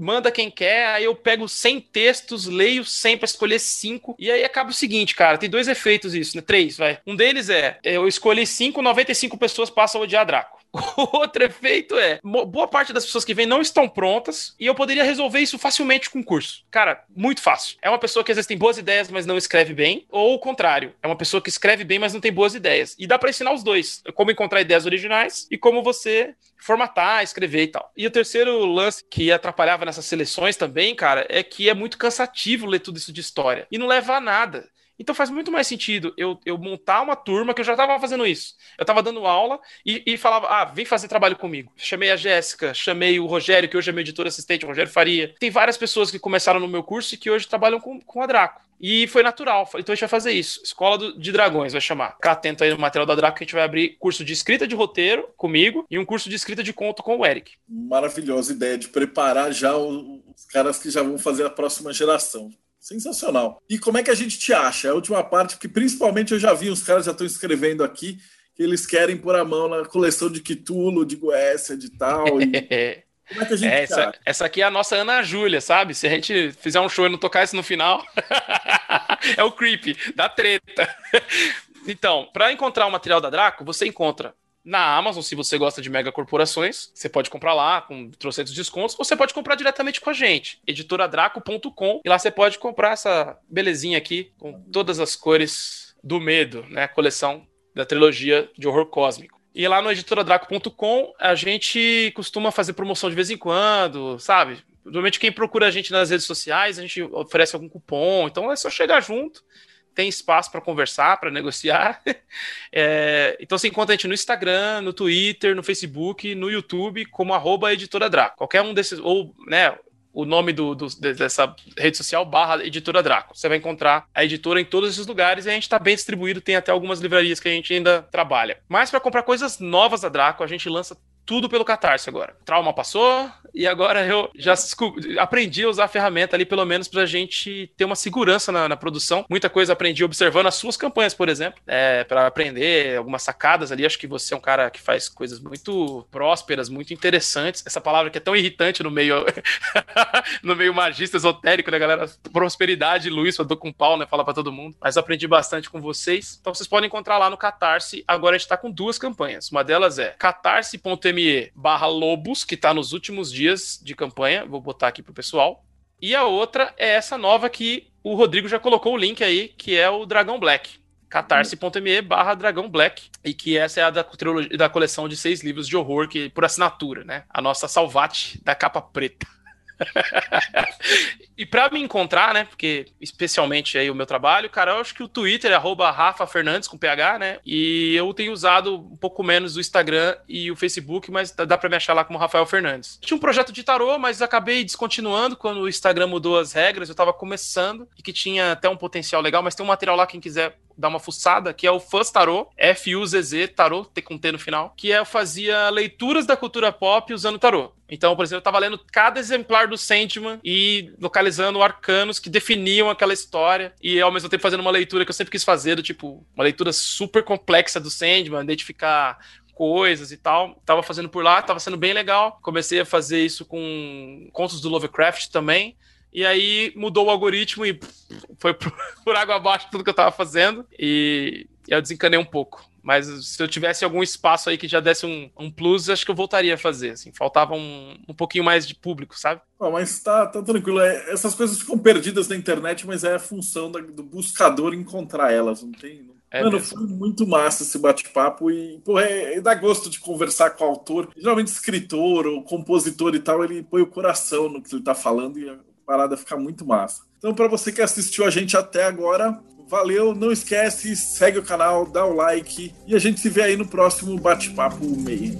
manda quem quer, aí eu pego 100 textos, leio 100 para escolher 5, e aí acaba o seguinte, cara, tem dois efeitos isso, né? Três, vai. Um deles é, eu escolhi 5, 95 pessoas passam a odiar Draco. [laughs] Outro efeito é, boa parte das pessoas que vêm não estão prontas e eu poderia resolver isso facilmente com curso. Cara, muito fácil. É uma pessoa que às vezes tem boas ideias, mas não escreve bem, ou o contrário, é uma pessoa que escreve bem, mas não tem boas ideias. E dá para ensinar os dois, como encontrar ideias originais e como você formatar, escrever e tal. E o terceiro lance que atrapalhava nessas seleções também, cara, é que é muito cansativo ler tudo isso de história e não leva a nada. Então faz muito mais sentido eu, eu montar uma turma que eu já estava fazendo isso. Eu estava dando aula e, e, falava, ah, vem fazer trabalho comigo. Chamei a Jéssica, chamei o Rogério, que hoje é meu editor assistente, o Rogério Faria. Tem várias pessoas que começaram no meu curso e que hoje trabalham com, com a Draco. E foi natural. Então a gente vai fazer isso. Escola do, de Dragões vai chamar. Ficar atento aí no material da Draco que a gente vai abrir curso de escrita de roteiro comigo e um curso de escrita de conto com o Eric. Maravilhosa ideia de preparar já os caras que já vão fazer a próxima geração. Sensacional. E como é que a gente te acha? É a última parte, porque principalmente eu já vi, os caras já estão escrevendo aqui, que eles querem pôr a mão na coleção de Kitulo, de Goécia, de tal. E... [laughs] Como é que a gente é, essa, essa, aqui é a nossa Ana Júlia, sabe? Se a gente fizer um show e não tocar isso no final, [laughs] é o creep, da treta. [laughs] então, para encontrar o material da Draco, você encontra na Amazon, se você gosta de mega corporações, você pode comprar lá com trocentos descontos, ou você pode comprar diretamente com a gente, editoradraco.com, e lá você pode comprar essa belezinha aqui, com todas as cores do medo, né? Coleção da trilogia de horror cósmico. E lá no editoradraco.com a gente costuma fazer promoção de vez em quando, sabe? Normalmente quem procura a gente nas redes sociais, a gente oferece algum cupom, então é só chegar junto tem espaço para conversar, para negociar. [laughs] É, então você encontra a gente no Instagram, no Twitter, no Facebook, no YouTube, como arroba editora Draco. Qualquer um desses, ou né, o nome do, do, dessa rede social barra editora Draco. Você vai encontrar a editora em todos esses lugares e a gente está bem distribuído, tem até algumas livrarias que a gente ainda trabalha. Mas para comprar coisas novas da Draco, a gente lança tudo pelo Catarse agora. Trauma passou e agora eu já aprendi a usar a ferramenta ali, pelo menos pra gente ter uma segurança na, na produção. Muita coisa aprendi observando as suas campanhas, por exemplo, é, para aprender algumas sacadas ali. Acho que você é um cara que faz coisas muito prósperas, muito interessantes. Essa palavra que é tão irritante no meio [laughs] no meio magista esotérico, né, galera? Prosperidade, Luiz, eu dou com pau, né? Fala pra todo mundo. Mas aprendi bastante com vocês. Então vocês podem encontrar lá no Catarse. Agora a gente tá com duas campanhas. Uma delas é catarse.me me barra lobos, que está nos últimos dias de campanha. Vou botar aqui pro pessoal. E a outra é essa nova que o Rodrigo já colocou o link aí, que é o Dragão Black. catarse.me barra Dragão Black. E que essa é a da, da coleção de seis livros de horror que por assinatura, né? A nossa Salvate da capa preta. [laughs] e para me encontrar, né? Porque especialmente aí o meu trabalho, cara, eu acho que o Twitter é Rafa Fernandes com PH, né? E eu tenho usado um pouco menos o Instagram e o Facebook, mas dá para me achar lá como Rafael Fernandes. Tinha um projeto de tarô, mas acabei descontinuando quando o Instagram mudou as regras. Eu tava começando e que tinha até um potencial legal, mas tem um material lá, quem quiser dar uma fuçada, que é o Fuzz Tarot, F-U-Z-Z, Tarot, T com T no final, que é, eu fazia leituras da cultura pop usando tarot. Então, por exemplo, eu tava lendo cada exemplar do Sandman e localizando arcanos que definiam aquela história e ao mesmo tempo fazendo uma leitura que eu sempre quis fazer, do tipo, uma leitura super complexa do Sandman, identificar coisas e tal. Tava fazendo por lá, tava sendo bem legal. Comecei a fazer isso com contos do Lovecraft também. E aí mudou o algoritmo e foi [laughs] por água abaixo tudo que eu tava fazendo. E eu desencanei um pouco. Mas se eu tivesse algum espaço aí que já desse um, um plus, acho que eu voltaria a fazer. Assim, faltava um, um pouquinho mais de público, sabe? Oh, mas tá, tá tranquilo. É, essas coisas ficam perdidas na internet, mas é a função da, do buscador encontrar elas, não tem? Não... É Mano, mesmo. foi muito massa esse bate-papo e, porra, é, é, dá gosto de conversar com o autor. Geralmente, escritor ou compositor e tal, ele põe o coração no que ele tá falando e a parada fica muito massa. Então, para você que assistiu a gente até agora, Valeu, não esquece, segue o canal, dá o like e a gente se vê aí no próximo bate-papo meio.